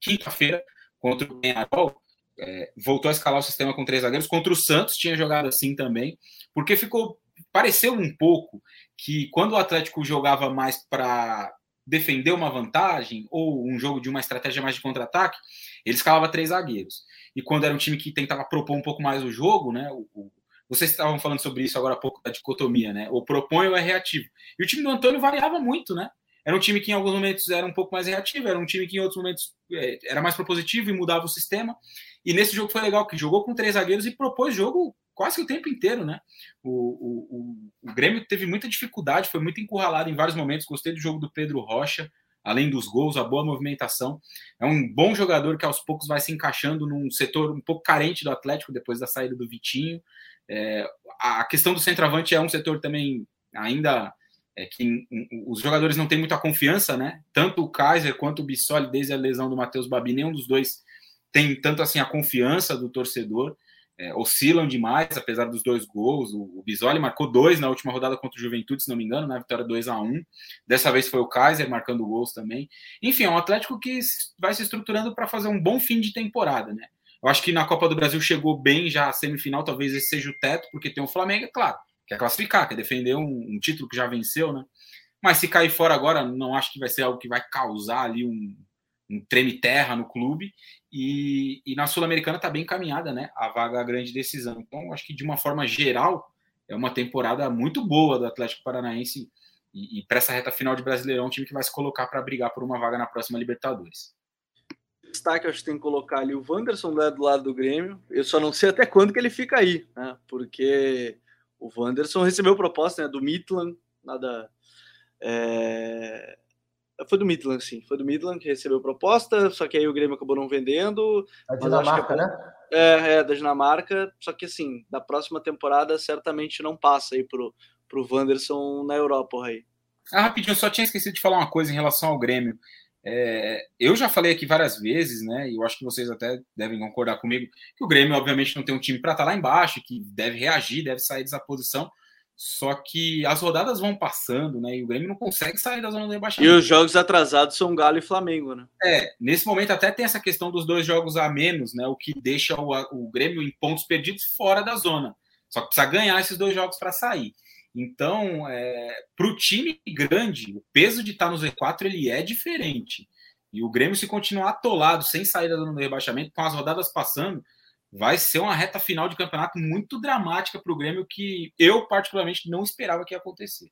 quinta-feira, contra o Penharol, é, voltou a escalar o sistema com três zagueiros. Contra o Santos tinha jogado assim também, porque ficou pareceu um pouco que quando o Atlético jogava mais para defender uma vantagem ou um jogo de uma estratégia mais de contra-ataque, ele escalava três zagueiros. E quando era um time que tentava propor um pouco mais o jogo, né? O, o, vocês estavam falando sobre isso agora há pouco da dicotomia, né? Ou propõe ou é reativo. E o time do Antônio variava muito, né? Era um time que em alguns momentos era um pouco mais reativo, era um time que em outros momentos é, era mais propositivo e mudava o sistema. E nesse jogo foi legal, que jogou com três zagueiros e propôs jogo quase que o tempo inteiro, né? O, o, o, o Grêmio teve muita dificuldade, foi muito encurralado em vários momentos. Gostei do jogo do Pedro Rocha, além dos gols, a boa movimentação. É um bom jogador que aos poucos vai se encaixando num setor um pouco carente do Atlético depois da saída do Vitinho. É, a questão do centroavante é um setor também ainda é que os jogadores não têm muita confiança, né? Tanto o Kaiser quanto o Bissoli, desde a lesão do Matheus Babi, nenhum dos dois tem tanto assim a confiança do torcedor. É, oscilam demais, apesar dos dois gols. O, o Bisoli marcou dois na última rodada contra o Juventude, se não me engano, na vitória 2 a 1 Dessa vez foi o Kaiser marcando gols também. Enfim, é um Atlético que vai se estruturando para fazer um bom fim de temporada, né? Eu acho que na Copa do Brasil chegou bem já a semifinal, talvez esse seja o teto, porque tem o Flamengo, é claro quer classificar, quer defender um, um, título que já venceu, né? Mas se cair fora agora, não acho que vai ser algo que vai causar ali um, um treme-terra no clube. E, e na Sul-Americana está bem encaminhada, né? A vaga a grande decisão. Então, acho que de uma forma geral, é uma temporada muito boa do Atlético Paranaense. E, e para essa reta final de Brasileirão, um time que vai se colocar para brigar por uma vaga na próxima Libertadores destaque, acho que tem que colocar ali o Wanderson né, do lado do Grêmio. Eu só não sei até quando que ele fica aí, né? Porque o Wanderson recebeu proposta né, do Midland, nada. É... Foi do Midland, sim. Foi do Midland que recebeu proposta, só que aí o Grêmio acabou não vendendo. A Dinamarca, é né? É, é, da Dinamarca. Só que assim, da próxima temporada certamente não passa aí pro, pro Wanderson na Europa, aí. Ah, rapidinho, só tinha esquecido de falar uma coisa em relação ao Grêmio. É, eu já falei aqui várias vezes, né? E eu acho que vocês até devem concordar comigo, que o Grêmio, obviamente, não tem um time para estar tá lá embaixo, que deve reagir, deve sair dessa posição. Só que as rodadas vão passando, né? E o Grêmio não consegue sair da zona do rebaixamento. E os jogos atrasados são Galo e Flamengo, né? É, nesse momento até tem essa questão dos dois jogos a menos, né? O que deixa o, o Grêmio em pontos perdidos fora da zona. Só que precisa ganhar esses dois jogos para sair. Então, é, para o time grande, o peso de estar no Z4 ele é diferente. E o Grêmio, se continuar atolado, sem saída do rebaixamento, com as rodadas passando, vai ser uma reta final de campeonato muito dramática para o Grêmio, que eu, particularmente, não esperava que ia acontecer.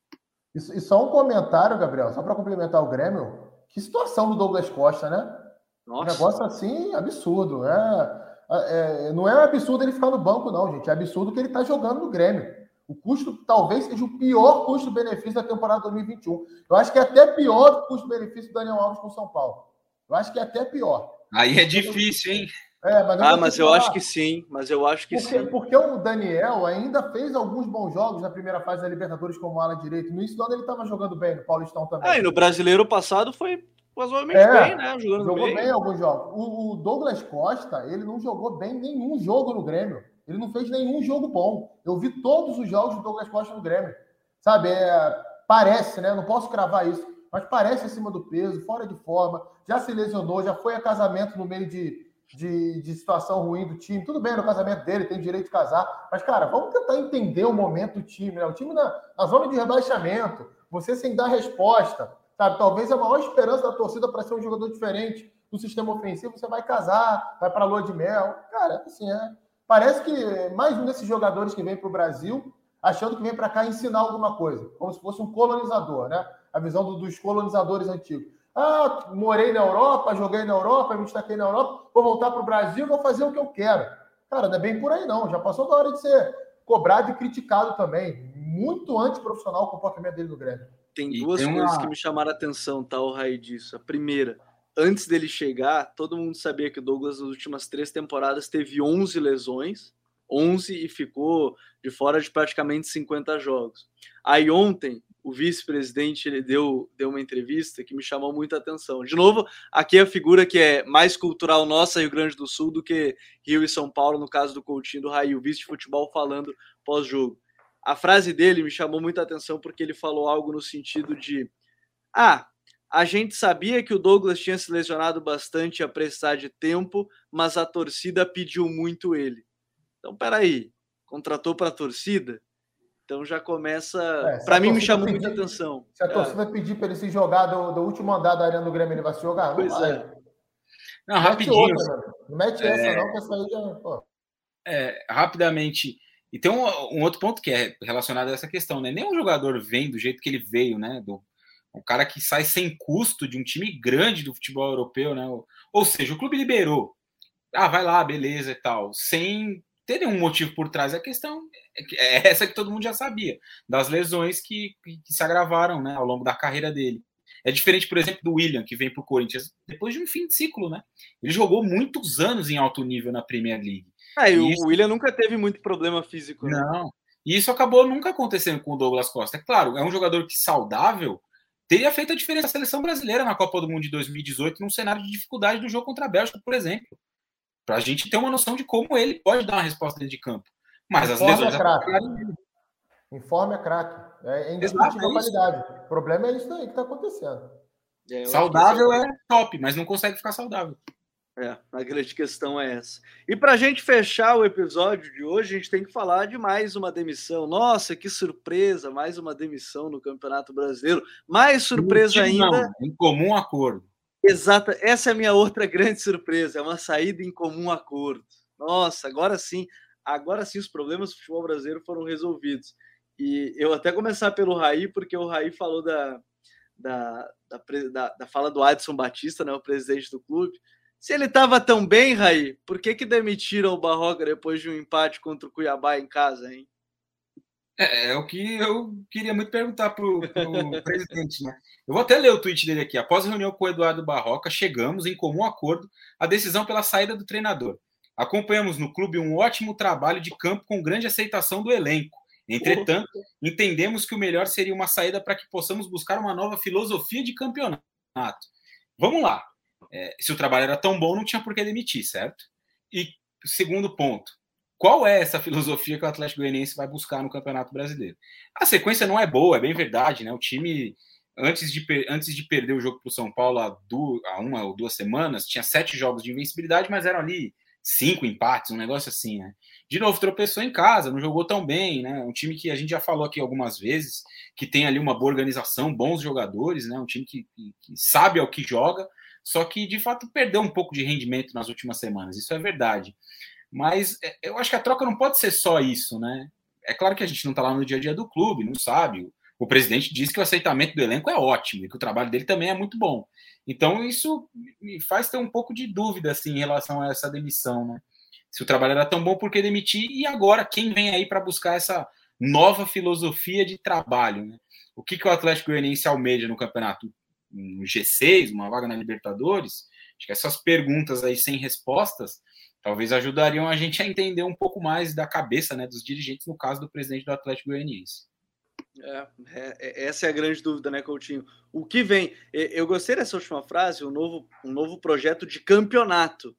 E, e só um comentário, Gabriel, só para complementar o Grêmio. Que situação do Douglas Costa, né? Nossa. Um negócio assim absurdo. É, é, é, não é absurdo ele ficar no banco, não, gente. É absurdo que ele está jogando no Grêmio. O custo talvez seja o pior custo-benefício da temporada 2021. Eu acho que é até pior do custo-benefício do Daniel Alves com São Paulo. Eu acho que é até pior. Aí é difícil, hein? É, mas ah, mas eu falar. acho que sim. Mas eu acho que porque, sim. Porque o Daniel ainda fez alguns bons jogos na primeira fase da Libertadores como ala direito. No início do ano ele estava jogando bem, no Paulistão também. Ah, e no brasileiro passado foi razoavelmente é, bem, né? Jogando jogou bem. bem alguns jogos. O, o, Douglas Costa, ele não jogou bem nenhum jogo no Grêmio. Ele não fez nenhum jogo bom. Eu vi todos os jogos do Douglas Costa no Grêmio. Sabe, é, parece, né? Não posso cravar isso mas parece acima do peso, fora de forma, já se lesionou, já foi a casamento no meio de, de, de, situação ruim do time. Tudo bem no casamento dele, tem direito de casar, mas, cara, vamos tentar entender o momento do time, né? O time na, na zona de rebaixamento, você sem dar resposta, sabe? Talvez a maior esperança da torcida para ser um jogador diferente no sistema ofensivo, você vai casar, vai para a lua de mel. Cara, assim, é. Parece que mais um desses jogadores que vem para o Brasil achando que vem para cá ensinar alguma coisa, como se fosse um colonizador, né? a visão do, dos colonizadores antigos. Ah, morei na Europa, joguei na Europa, me destaquei na Europa, vou voltar para o Brasil, vou fazer o que eu quero. Cara, não é bem por aí, não. Já passou da hora de ser cobrado e criticado também. Muito antiprofissional o comportamento dele no Grêmio. Tem duas tem coisas uma... que me chamaram a atenção, tá, o raio disso. A primeira, antes dele chegar, todo mundo sabia que o Douglas, nas últimas três temporadas, teve 11 lesões, 11 e ficou de fora de praticamente 50 jogos. Aí ontem, o vice-presidente ele deu, deu uma entrevista que me chamou muita atenção. De novo, aqui é a figura que é mais cultural nossa, Rio Grande do Sul, do que Rio e São Paulo, no caso do Coutinho do Raio, vice de futebol falando pós-jogo. A frase dele me chamou muita atenção porque ele falou algo no sentido de: Ah, a gente sabia que o Douglas tinha se lesionado bastante e a precisar de tempo, mas a torcida pediu muito ele. Então, peraí, contratou para a torcida? Então já começa. É, para mim, me chamou pedir, muita atenção. Se a é. torcida pedir para ele se jogar do, do, último andar da Arena do Grêmio, ele vai se jogar? Pois não é. Não, rapidinho. Mete outra, não mete essa, é. não, que essa aí já. Pô. É, rapidamente. E tem um, um, outro ponto que é relacionado a essa questão, né? Nenhum jogador vem do jeito que ele veio, né? Do, um cara que sai sem custo de um time grande do futebol europeu, né? Ou, ou seja, o clube liberou. Ah, vai lá, beleza e tal. Sem ter um motivo por trás. A questão é *laughs* essa que todo mundo já sabia, das lesões que, que se agravaram né, ao longo da carreira dele. É diferente, por exemplo, do William, que vem para o Corinthians depois de um fim de ciclo, né? Ele jogou muitos anos em alto nível na Premier League. Ah, e, o William nunca teve muito problema físico. Né? Não. E isso acabou nunca acontecendo com o Douglas Costa. É claro, é um jogador que saudável teria feito a diferença na seleção brasileira na Copa do Mundo de 2018, num cenário de dificuldade do jogo contra a Bélgica, por exemplo para a gente ter uma noção de como ele pode dar uma resposta dentro de campo. Mas Informe as lesões. É craque. Informe é craque. É indiscutível a qualidade. O problema é isso aí que está acontecendo. É, saudável é top, mas não consegue ficar saudável. É, a grande questão é essa. E para a gente fechar o episódio de hoje, a gente tem que falar de mais uma demissão. Nossa, que surpresa! Mais uma demissão no Campeonato Brasileiro. Mais surpresa ainda. Não, em comum acordo. Exata, essa é a minha outra grande surpresa, é uma saída em comum acordo. Nossa, agora sim, agora sim os problemas do futebol brasileiro foram resolvidos. E eu até começar pelo Raí, porque o Raí falou da, da, da, da, fala do Adson Batista, né, o presidente do clube. Se ele estava tão bem, Raí, por que, que demitiram o Barroca depois de um empate contra o Cuiabá em casa, hein? É, é o que eu queria muito perguntar para o *laughs* presidente, né? Eu vou até ler o tweet dele aqui. Após a reunião com o Eduardo Barroca, chegamos em comum acordo a decisão pela saída do treinador. Acompanhamos no clube um ótimo trabalho de campo com grande aceitação do elenco. Entretanto, entendemos que o melhor seria uma saída para que possamos buscar uma nova filosofia de campeonato. Vamos lá. É, se o trabalho era tão bom, não tinha por que demitir, certo? E segundo ponto, qual é essa filosofia que o Atlético Goianiense vai buscar no Campeonato Brasileiro. A sequência não é boa, é bem verdade, né? O time, antes de, antes de perder o jogo para o São Paulo há, du há uma ou duas semanas, tinha sete jogos de invencibilidade, mas eram ali cinco empates, um negócio assim, né? De novo, tropeçou em casa, não jogou tão bem, né? Um time que a gente já falou aqui algumas vezes, que tem ali uma boa organização, bons jogadores, né? Um time que, que, que sabe ao que joga, só que de fato perdeu um pouco de rendimento nas últimas semanas, isso é verdade. Mas é, eu acho que a troca não pode ser só isso, né? É claro que a gente não está lá no dia a dia do clube, não sabe. O presidente disse que o aceitamento do elenco é ótimo e que o trabalho dele também é muito bom. Então isso me faz ter um pouco de dúvida assim em relação a essa demissão, né? Se o trabalho era tão bom, por que demitir? E agora quem vem aí para buscar essa nova filosofia de trabalho, né? O que, que o Atlético Goianiense almeja no campeonato? Um G6, uma vaga na Libertadores? Acho que essas perguntas aí sem respostas talvez ajudariam a gente a entender um pouco mais da cabeça né, dos dirigentes, no caso do presidente do Atlético Goianiense. É, é, é, essa é a grande dúvida, né, Coutinho? O que vem? Eu gostei dessa última frase, um novo, um novo projeto de campeonato.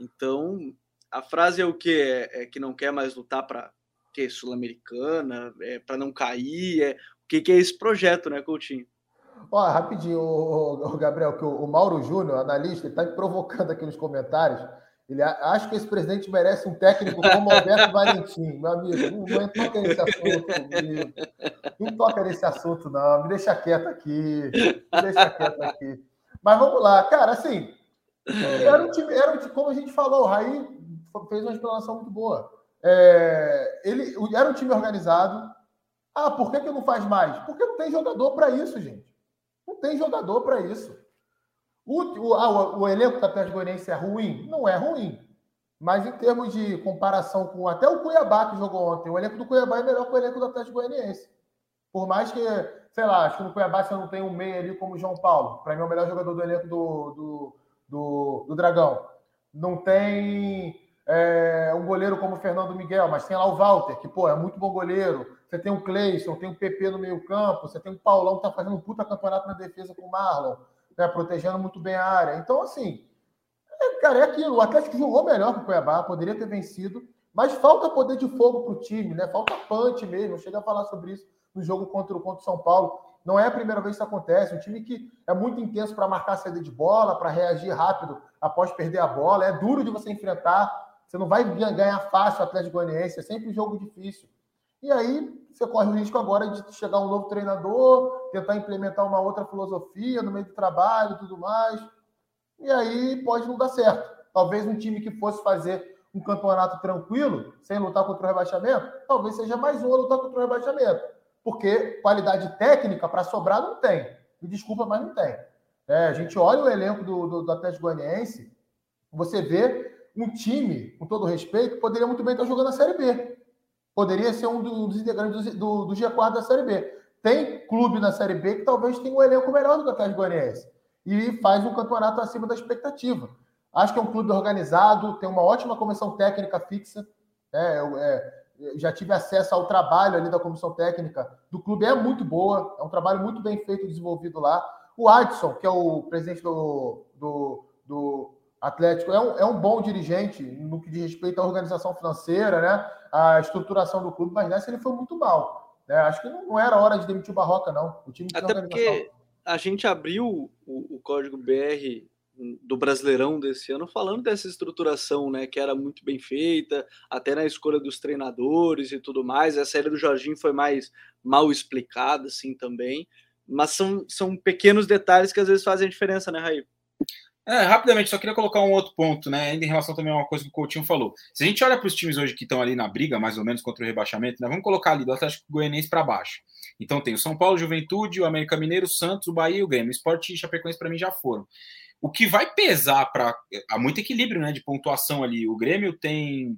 Então, a frase é o que? É, é que não quer mais lutar para que sul-americana, é, para não cair. É, o que, que é esse projeto, né, Coutinho? Ó, rapidinho, o, o Gabriel, que o, o Mauro Júnior, analista, está provocando aqui nos comentários ele acho que esse presidente merece um técnico como Alberto Valentim, meu amigo. Não, não toca nesse assunto, Não toca nesse assunto, não. Me deixa quieto aqui. Me deixa quieto aqui. Mas vamos lá, cara, assim. Era um time, era um time, como a gente falou, o Raí fez uma explanação muito boa. É, ele era um time organizado. Ah, por que, que não faz mais? Porque não tem jogador para isso, gente. Não tem jogador para isso. O, o, ah, o, o elenco do Atlético Goianiense é ruim? Não é ruim. Mas em termos de comparação com até o Cuiabá que jogou ontem, o elenco do Cuiabá é melhor que o elenco do Atlético Goianiense. Por mais que, sei lá, acho que no Cuiabá você não tem um meio ali como o João Paulo. Para mim é o melhor jogador do elenco do, do, do, do Dragão. Não tem é, um goleiro como o Fernando Miguel, mas tem lá o Walter, que, pô, é muito bom goleiro. Você tem o Cleison, tem o PP no meio campo, você tem o Paulão que tá fazendo um puta campeonato na defesa com o Marlon né, protegendo muito bem a área. Então, assim, é, cara, é aquilo. O Atlético jogou melhor que o Cuiabá, poderia ter vencido, mas falta poder de fogo para o time, né? Falta punch mesmo. Chega a falar sobre isso no jogo contra, contra o São Paulo. Não é a primeira vez que isso acontece. Um time que é muito intenso para marcar a saída de bola, para reagir rápido após perder a bola. É duro de você enfrentar. Você não vai ganhar fácil o Atlético Goianiense. É sempre um jogo difícil. E aí, você corre o risco agora de chegar um novo treinador, tentar implementar uma outra filosofia no meio do trabalho e tudo mais. E aí pode não dar certo. Talvez um time que fosse fazer um campeonato tranquilo, sem lutar contra o rebaixamento, talvez seja mais um a lutar contra o rebaixamento. Porque qualidade técnica para sobrar não tem. Me desculpa, mas não tem. É, a gente olha o elenco do, do, do Atlético Goianiense, você vê um time, com todo respeito, poderia muito bem estar jogando a Série B poderia ser um dos integrantes do, do, G4 da Série B. Tem clube na Série B que talvez tenha um elenco melhor do que o Atlético Goianiense e faz um campeonato acima da expectativa. Acho que é um clube organizado, tem uma ótima comissão técnica fixa. Né? Eu, é, já tive acesso ao trabalho ali da comissão técnica do clube, é muito boa, é um trabalho muito bem feito desenvolvido lá. O Adson, que é o presidente do, do, do Atlético, é um, é um bom dirigente no que diz respeito à organização financeira, né? a estruturação do clube, mas nessa ele foi muito mal. Né? Acho que não, não, era hora de demitir o Barroca, não. O time Até porque a gente abriu o, o, código BR do Brasileirão desse ano falando dessa estruturação, né, que era muito bem feita, até na escolha dos treinadores e tudo mais. A série do Jorginho foi mais mal explicada, assim, também. Mas são, são pequenos detalhes que às vezes fazem diferença, né, Raí? É, rapidamente, só queria colocar um outro ponto, né? Ainda em relação também a uma coisa que o Coutinho falou. Se a gente olha para os times hoje que estão ali na briga, mais ou menos, contra o rebaixamento, né? Vamos colocar ali do Atlético Goianiense para baixo. Então tem o São Paulo, Juventude, o América Mineiro, o Santos, o Bahia e o Grêmio. O Sport e Chapecoense para mim já foram. O que vai pesar para. Há muito equilíbrio né, de pontuação ali. O Grêmio tem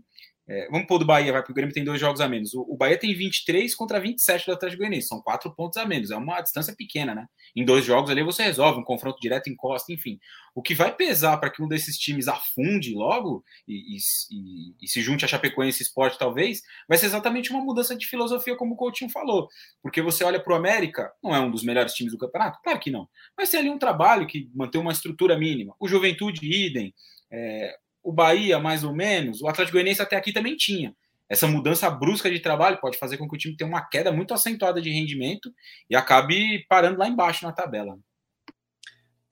é, vamos pôr do Bahia, vai, porque o Grêmio tem dois jogos a menos. O, o, Bahia tem 23 contra 27 do Atlético Goianiense, são quatro pontos a menos, é uma distância pequena, né? Em dois jogos ali você resolve, um confronto direto encosta, enfim. O que vai pesar para que um desses times afunde logo e, e, e, e se junte a Chapecoense Esporte, talvez, vai ser exatamente uma mudança de filosofia, como o Coutinho falou. Porque você olha para o América, não é um dos melhores times do campeonato? Claro que não. Mas tem ali um trabalho que mantém uma estrutura mínima. O Juventude, idem. É, o Bahia, mais ou menos, o Atlético Goianiense até aqui também tinha. Essa mudança brusca de trabalho pode fazer com que o time tenha uma queda muito acentuada de rendimento e acabe parando lá embaixo na tabela.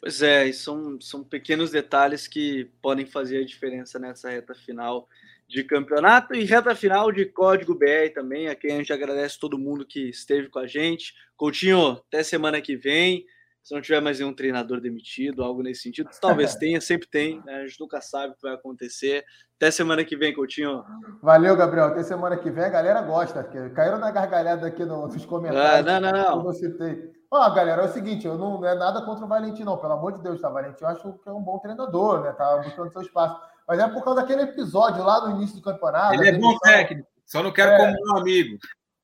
Pois é, são, são pequenos detalhes que podem fazer a diferença nessa reta final de campeonato e reta final de Código BR também, a quem a gente agradece todo mundo que esteve com a gente. Coutinho, até semana que vem. Se não tiver mais nenhum treinador demitido, algo nesse sentido, talvez *laughs* tenha, sempre tem, né? a gente nunca sabe o que vai acontecer. Até semana que vem, Coutinho. Valeu, Gabriel. Até semana que vem. A galera gosta. Caíram na gargalhada aqui nos comentários. Ah, não, não, não. Eu citei. Ó, galera, é o seguinte, eu não, não é nada contra o Valentim, não. Pelo amor de Deus, tá? Valentim, eu acho que é um bom treinador, né? Tá buscando seu espaço. Mas é por causa daquele episódio lá no início do campeonato. Ele é bom técnico, só não quero é. como um amigo.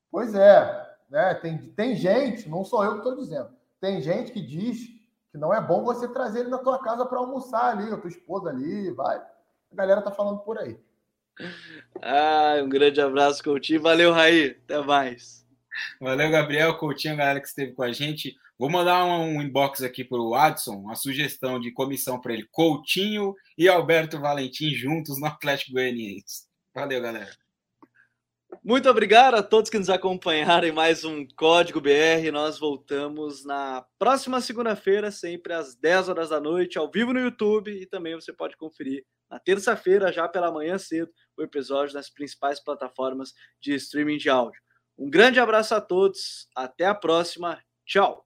Pois é, né? Tem, tem gente, não sou eu que estou dizendo, tem gente que diz que não é bom você trazer ele na tua casa para almoçar ali, a tua esposa ali, vai. A galera tá falando por aí. Ah, um grande abraço, Coutinho. Valeu, Raí. Até mais. Valeu, Gabriel, Coutinho, a galera que esteve com a gente. Vou mandar um, inbox aqui para o Adson, uma sugestão de comissão para ele. Coutinho e Alberto Valentim juntos no Atlético Goianiense. Valeu, galera. Muito obrigado a todos que nos acompanharam em mais um Código BR. Nós voltamos na próxima segunda-feira, sempre às 10 horas da noite, ao vivo no YouTube. E também você pode conferir na terça-feira, já pela manhã cedo, o episódio nas principais plataformas de streaming de áudio. Um grande abraço a todos, até a próxima, tchau!